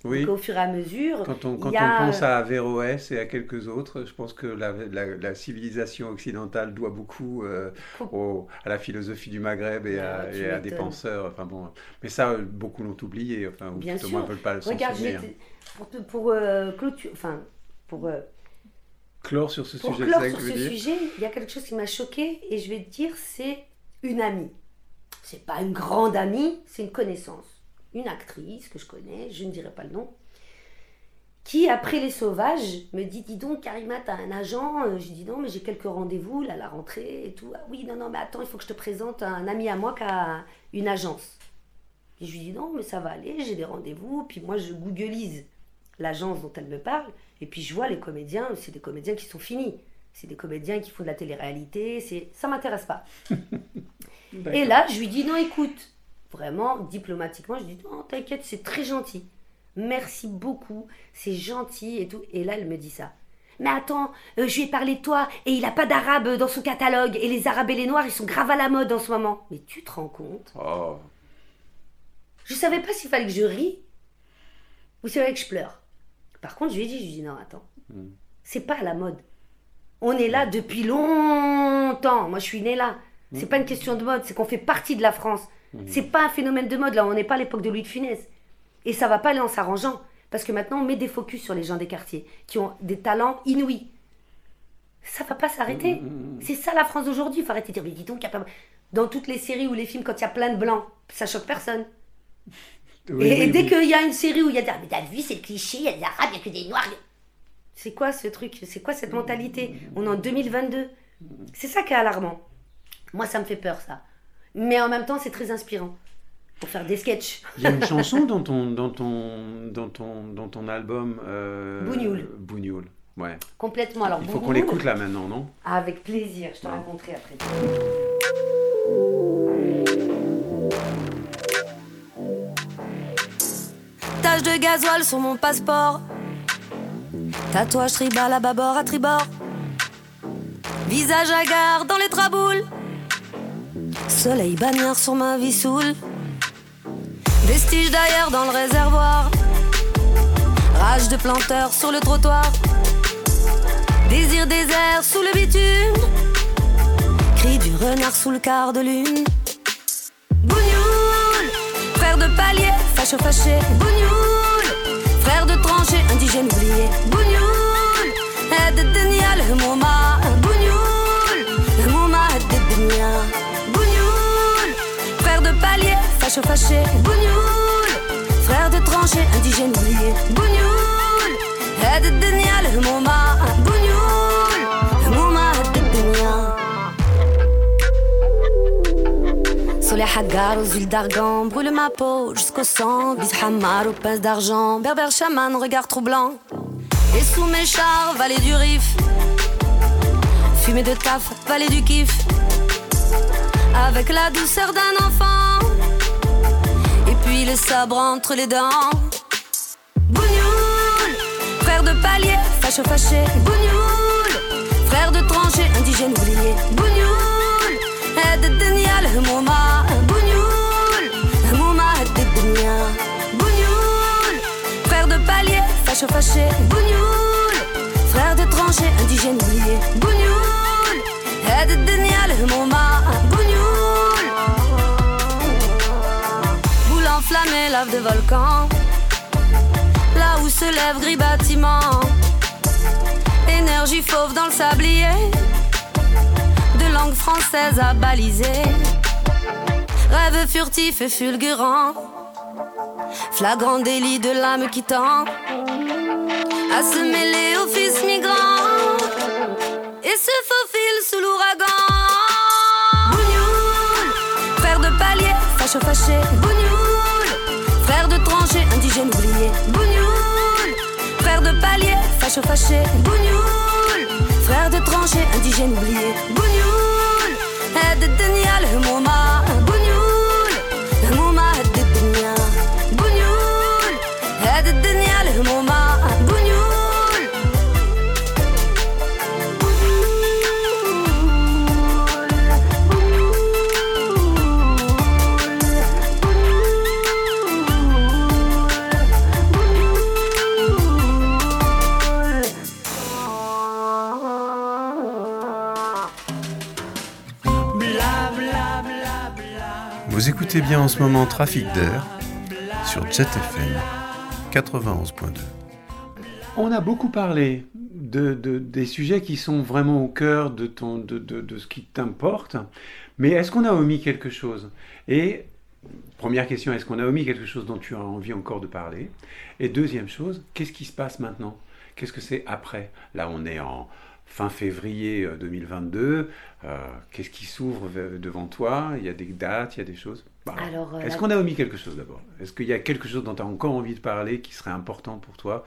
Oui. Donc, au fur et à mesure, Quand on, quand il y a, on pense euh, à Averroès et à quelques autres, je pense que la, la- la civilisation occidentale doit beaucoup euh, au- à la philosophie du Maghreb et à, Ah, et à des penseurs. Enfin bon, mais ça, euh, beaucoup l'ont oublié, enfin, ou Bien tout au moins sûr. ne veulent pas s'en regarde, pour, pour euh, clôture, enfin, pour, euh, Clore sur ce pour sujet, clore sur ce dire sujet, il y a quelque chose qui m'a choqué et je vais te dire, c'est une amie. C'est pas une grande amie, c'est une connaissance. Une actrice que je connais, je ne dirai pas le nom, qui, après Les Sauvages, me dit Dis donc, Karima, t'as un agent Euh, Je dis Non, mais j'ai quelques rendez-vous, là, la rentrée et tout. Ah oui, non, non, mais attends, il faut que je te présente un ami à moi qui a une agence. Et je lui dis Non, mais ça va aller, j'ai des rendez-vous. Puis moi, je googleise l'agence dont elle me parle. Et puis je vois les comédiens, c'est des comédiens qui sont finis. C'est des comédiens qui font de la télé-réalité. C'est... Ça m'intéresse pas. <laughs> Et là, je lui dis non, écoute, vraiment diplomatiquement, je dis non, t'inquiète, c'est très gentil. Merci beaucoup, c'est gentil et tout. Et là, elle me dit ça. Mais attends, euh, je lui ai parlé de toi et il a pas d'arabe dans son catalogue. Et les arabes et les noirs, ils sont grave à la mode en ce moment. Mais tu te rends compte? Oh, Je savais pas s'il fallait que je rie ou s'il fallait que je pleure. Par contre, je lui ai dit, je lui ai dit non, attends, Mm. c'est pas à la mode. On est là depuis longtemps. Moi, je suis née là. C'est pas une question de mode, c'est qu'on fait partie de la France. C'est pas un phénomène de mode là. On n'est pas à l'époque de Louis de Funès. Et ça va pas aller en s'arrangeant. Parce que maintenant, on met des focus sur les gens des quartiers qui ont des talents inouïs. Ça va pas s'arrêter. C'est ça la France d'aujourd'hui. Il faut arrêter de dire, mais dis donc, y a pas... dans toutes les séries ou les films, quand il y a plein de blancs, ça choque personne. <laughs> Oui, et, oui, et dès oui. qu'il y a une série où il y a des... Ah, mais t'as vu, c'est le cliché, il y a des arabes, il y a que des noirs. C'est quoi ce truc? C'est quoi cette mentalité? On est en 2022. C'est ça qui est alarmant. Moi, ça me fait peur, ça. Mais en même temps, c'est très inspirant. Pour faire des sketchs. Il y a une <laughs> chanson dans ton, dans ton, dans ton, dans ton album. Euh, Bougnoul. Bougnoul, ouais. Complètement. Alors, Il faut qu'on l'écoute là maintenant, non? Avec plaisir, je te raconterai après. Tache de gasoil sur mon passeport. Tatouage tribal à bâbord à tribord. Visage hagard dans les traboules. Soleil bagnard sur ma vie saoule. Vestige d'ailleurs dans le réservoir. Rage de planteur sur le trottoir. Désir désert sous le bitume. Cri du renard sous le quart de lune. Bougnoul, frère de palier, facho fâché. Bougnoul, frère de tranchée, indigène oublié. Facho fâché. Bougnoul, frère de tranchée, indigène oublié. Bougnoul, aide Mouma. Bougnoul, Mouma, aide Denial. Soleil Hagar aux huiles d'argan brûle ma peau jusqu'au sang. Bise Hamar aux pinces d'argent. Berbère chaman, regard troublant. Et sous mes chars, vallée du Rif. Fumée de taf, vallée du kiff. Avec la douceur d'un enfant. Puis le sabre entre les dents. Bougnoul, frère de palier, facho fâché. Bougnoul, frère de tranchée, indigène oublié. Bougnoul, aide Denial, Mouma. Bougnoul, Mouma, aide Denial. Bougnoul, frère de palier, facho fâché. Bougnoul, frère de tranchée, indigène oublié. Bougnoul, aide Denial, Mouma. Bougnoul, enflammée, lave de volcan. Là où se lève gris bâtiment. Énergie fauve dans le sablier. De langue française à baliser. Rêve furtif et fulgurant. Flagrant délit de l'âme qui tend. À se mêler au fils migrant. Et se faufile sous l'ouragan. Bougnoul, frère de palier, facho fâché. Fâché. Bougnoul, frère de tranchée, indigène oublié. Bougnoul, aide Denial, Mouma. Bougnoul, écoutez bien en ce moment Trafic d'air sur Jet FM 91.2. On a beaucoup parlé de, de- des sujets qui sont vraiment au cœur de, ton, de, ce qui t'importe, mais est-ce qu'on a omis quelque chose? Et première question, est-ce qu'on a omis quelque chose dont tu as envie encore de parler? Et deuxième chose, qu'est-ce qui se passe maintenant? Qu'est-ce que c'est après? Là, on est en fin février euh, 2022. euh, qu'est-ce qui s'ouvre ve- devant toi? Il y a des dates, il y a des choses? Bah, Alors, euh, est-ce la- qu'on a omis quelque chose d'abord? Est-ce qu'il y a quelque chose dont tu as encore envie de parler qui serait important pour toi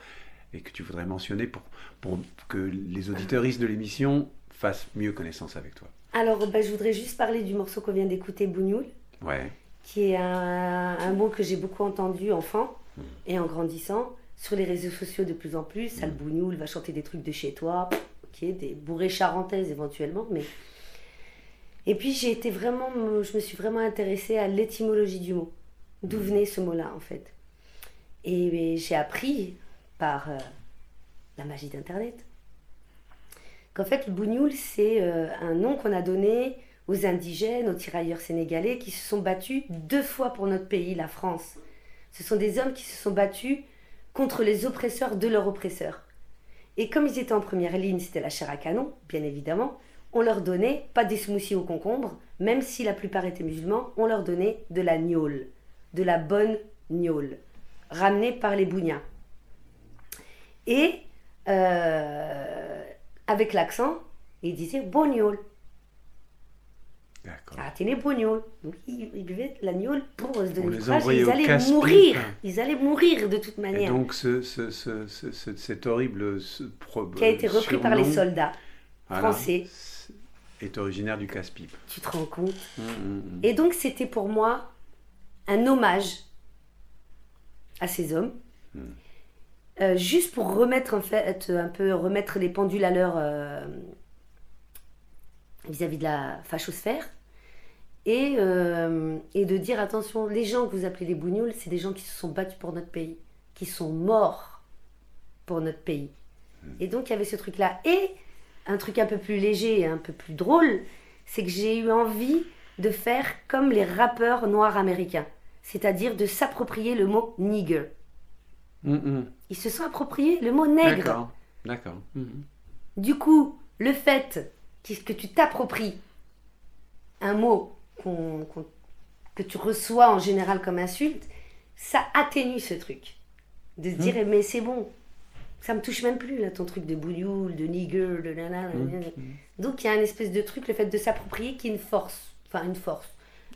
et que tu voudrais mentionner pour, pour que les auditeuristes de l'émission fassent mieux connaissance avec toi? Alors, bah, je voudrais juste parler du morceau qu'on vient d'écouter, Bougnoul, Ouais. qui est un, un mot que j'ai beaucoup entendu enfant Hmm. et en grandissant sur les réseaux sociaux de plus en plus. Ça, le Bougnoul va chanter des trucs de chez toi, ok, des bourrées charentaises éventuellement, mais. Et puis j'ai été vraiment, je me suis vraiment intéressée à l'étymologie du mot. D'où venait ce mot-là en fait. Et, j'ai appris par euh, la magie d'Internet qu'en fait le bougnoul c'est euh, un nom qu'on a donné aux indigènes, aux tirailleurs sénégalais qui se sont battus deux fois pour notre pays, la France. Ce sont des hommes qui se sont battus contre les oppresseurs de leurs oppresseurs. Et comme ils étaient en première ligne, c'était la chair à canon, bien évidemment, on leur donnait pas des smoothies au concombre, même si la plupart étaient musulmans, on leur donnait de la gnôle, de la bonne gnôle, ramenée par les bougnats. Et euh, avec l'accent, ils disaient bon gnôle. Ah, t'es les bognol. Donc ils, ils buvaient la gnôle pour se donner du courage. Ils allaient mourir. Ils allaient mourir de toute Et manière. donc, ce, ce- ce- ce- ce- cet horrible ce qui a été repris par les soldats voilà, français. Est originaire du casse-pipe. Tu te rends compte Hum, hum, hum. Et donc c'était pour moi un hommage à ces hommes. Euh, juste pour remettre en fait un peu remettre les pendules à l'heure euh, vis-à-vis de la fachosphère et, euh, et de dire attention, les gens que vous appelez les bougnoules, c'est des gens qui se sont battus pour notre pays, qui sont morts pour notre pays. Et donc il y avait ce truc-là. Et un truc un peu plus léger et un peu plus drôle, c'est que j'ai eu envie de faire comme les rappeurs noirs américains, c'est-à-dire de s'approprier le mot nigger. Hum, hum. Ils se sont appropriés le mot nègre. D'accord. D'accord. Hum. Du coup, le fait que tu t'appropries un mot qu'on- que tu reçois en général comme insulte, ça atténue ce truc. De se dire, mais c'est bon, ça me touche même plus, là, ton truc de bougnoul, de nigger, de nana. nanana. Donc il y a une espèce de truc, le fait de s'approprier, qui est une force. Enfin, une force.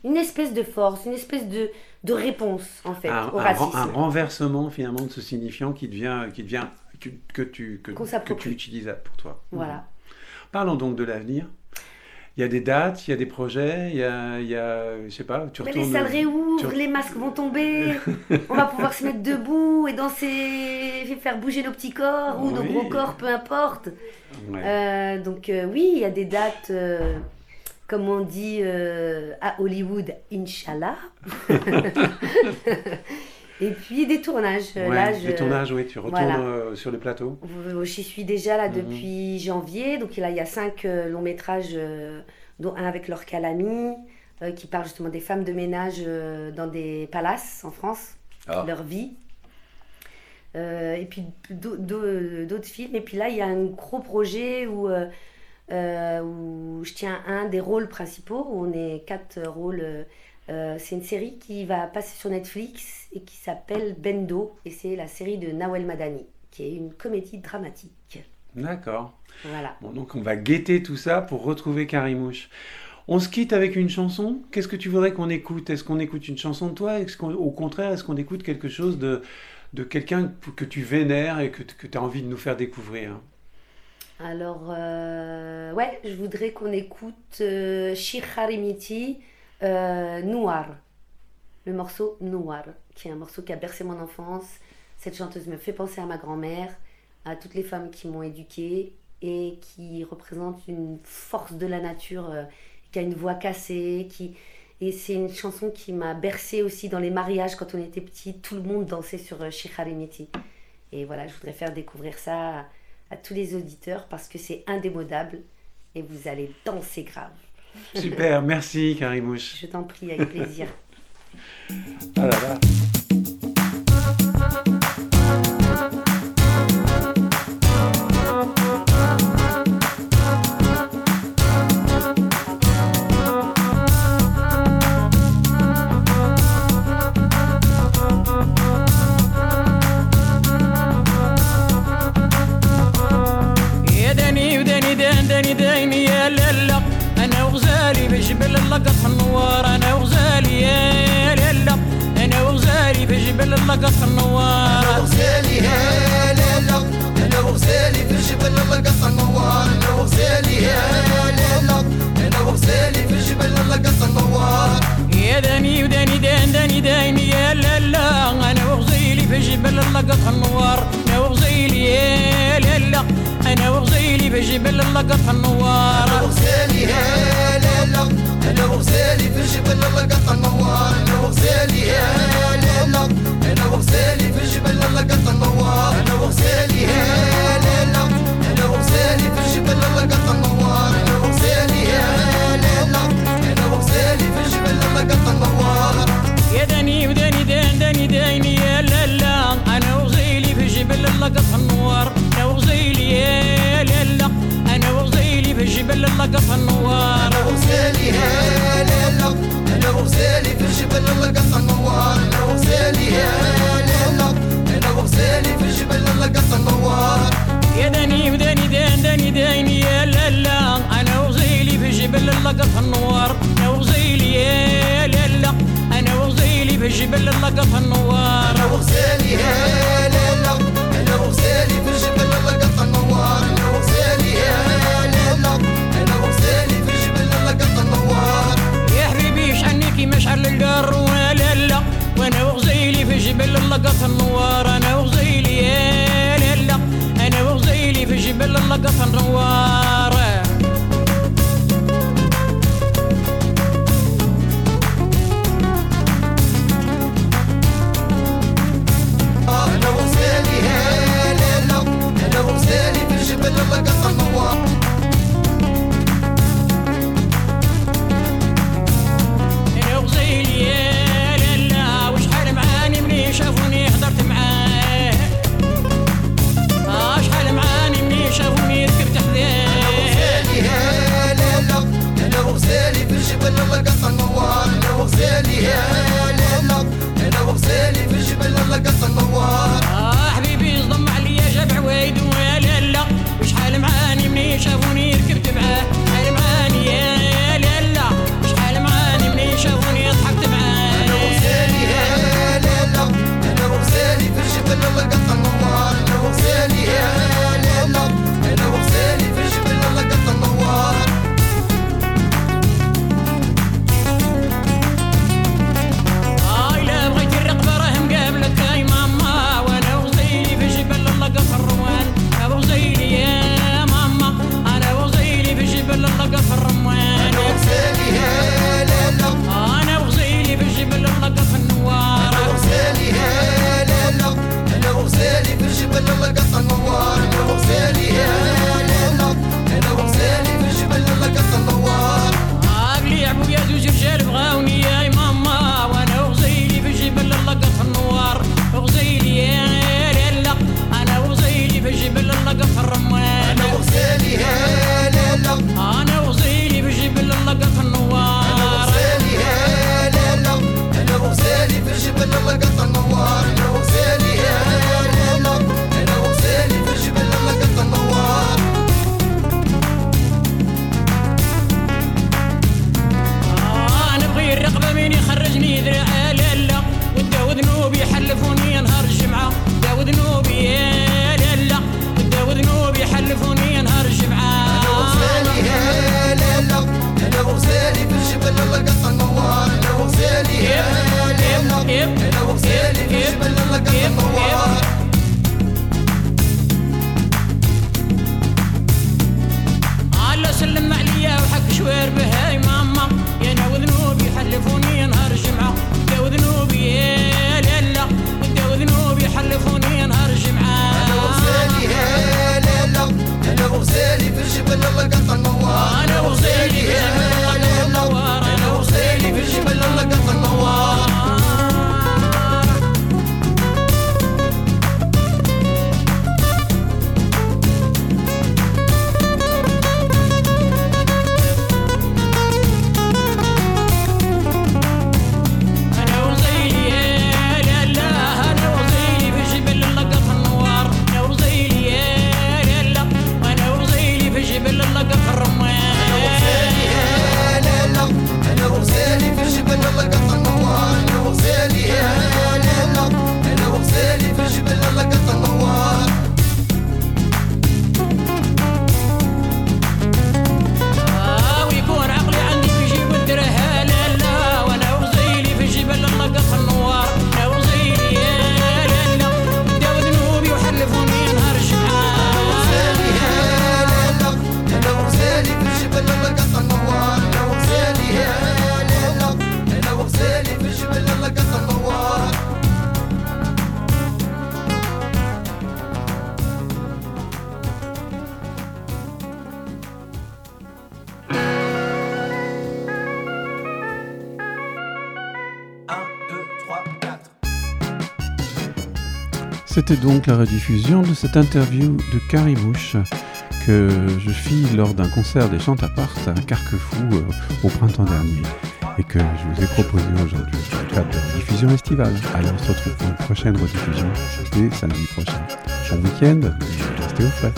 Une espèce de force, une espèce de, de réponse, en fait, un, au un racisme. un renversement finalement de ce signifiant qui devient, qui devient que, que tu, que, Qu'on que tu utilises pour toi. Voilà. Parlons donc de l'avenir. Il y a des dates, il y a des projets, il y a, il y a je sais pas, tu Mais les salles réouvrent, tu- les masques vont tomber, <laughs> on va pouvoir se mettre debout et danser, faire bouger nos petits corps ou nos gros corps, peu importe. Ouais. Euh, donc euh, oui, il y a des dates, euh, comme on dit à Hollywood, Inch'Allah. <laughs> et puis des tournages. Ouais, Là, je- Des tournages, oui, tu retournes voilà. euh, sur le plateau. euh, J'y suis déjà là Mhm. depuis janvier. Donc là, il y a cinq euh, longs métrages, euh, dont un avec Laure Calamy, euh, qui parle justement des femmes de ménage euh, dans des palaces en France, Ah. leur vie. Euh, et puis d'au- d'au- d'autres films. Et puis là, il y a un gros projet où, euh, euh, où je tiens un des rôles principaux, où on est quatre rôles. Euh, c'est une série qui va passer sur Netflix et qui s'appelle Bendo. Et c'est la série de Nawel Madani, qui est une comédie dramatique. D'accord. Voilà. Bon, donc on va guetter tout ça pour retrouver Carimouche. On se quitte avec une chanson. Qu'est-ce que tu voudrais qu'on écoute? Est-ce qu'on écoute une chanson de toi? Est-ce Au contraire, est-ce qu'on écoute quelque chose de, de quelqu'un que tu vénères et que, tu as envie de nous faire découvrir? Alors, euh, ouais, je voudrais qu'on écoute euh, Shir Harimiti euh, Noir. Le morceau Noir, qui est un morceau qui a bercé mon enfance. Cette chanteuse me fait penser à ma grand-mère, à toutes les femmes qui m'ont éduquée et qui représente une force de la nature, euh, qui a une voix cassée, qui... Et c'est une chanson qui m'a bercée aussi dans les mariages quand on était petit. Tout le monde dansait sur euh, Shir Harimiti. Et voilà, je voudrais faire découvrir ça à tous les auditeurs parce que c'est indémodable et vous allez danser grave. Super, merci Carimouche. Je t'en prie, avec plaisir. Ah là là. قصر نوار أنا وغزالي هلا أنا وغزالي في الجبل الله قصر نوار أنا وغزالي هلا أنا وغزالي في الجبل الله قصر نوار يا داني وداني دان داني داني يا لا لا أنا وغزيلي في جبل الله قصر نوار أنا وغزيلي يا لا لا أنا وغزيلي في جبل الله قصر نوار أنا وغزالي يا لا لا أنا وغزالي في جبل الله قصر نوار أنا وغزالي يا لا لا وغزالي في الجبل لقط النوار أنا وغزالي يا ليلى أنا وغزالي في الجبل لقط النوار أنا وغزالي يا ليلى أنا وغزالي في الجبل لقط النوار يا دني ودني دين دني ديني يا لالا أنا وغزيلي في جبل اللقط النوار أنا وغزيلي يا لالا أنا وغزيلي في جبل اللقط النوار أنا وغزالي يا ليلى أنا وغزالي في الجبل لقط النوار أنا وغزالي يا ليلى. أنا وغزالي في الجبل لقط النوار يا دني ودني دين دني ديني يا لالا أنا وغزيلي في جبل اللقط النوار أنا وغزيلي يا لالا أنا وغزيلي في جبل اللقط النوار أنا وغزالي يا ليلى. مشعل القر ولا لالا وأنا وغزيلي في جبل اللقط النوار أنا وغزيلي يا لالا أنا وغزيلي في جبل اللقط النوار I want. C'était donc la rediffusion de cette interview de Carimouche que je fis lors d'un concert des Chantapart à Carquefou euh, au printemps dernier et que je vous ai proposé aujourd'hui dans le cadre de la diffusion estivale. Allez, on se retrouve pour une prochaine rediffusion dès samedi prochain. Bon week-end restez au frais.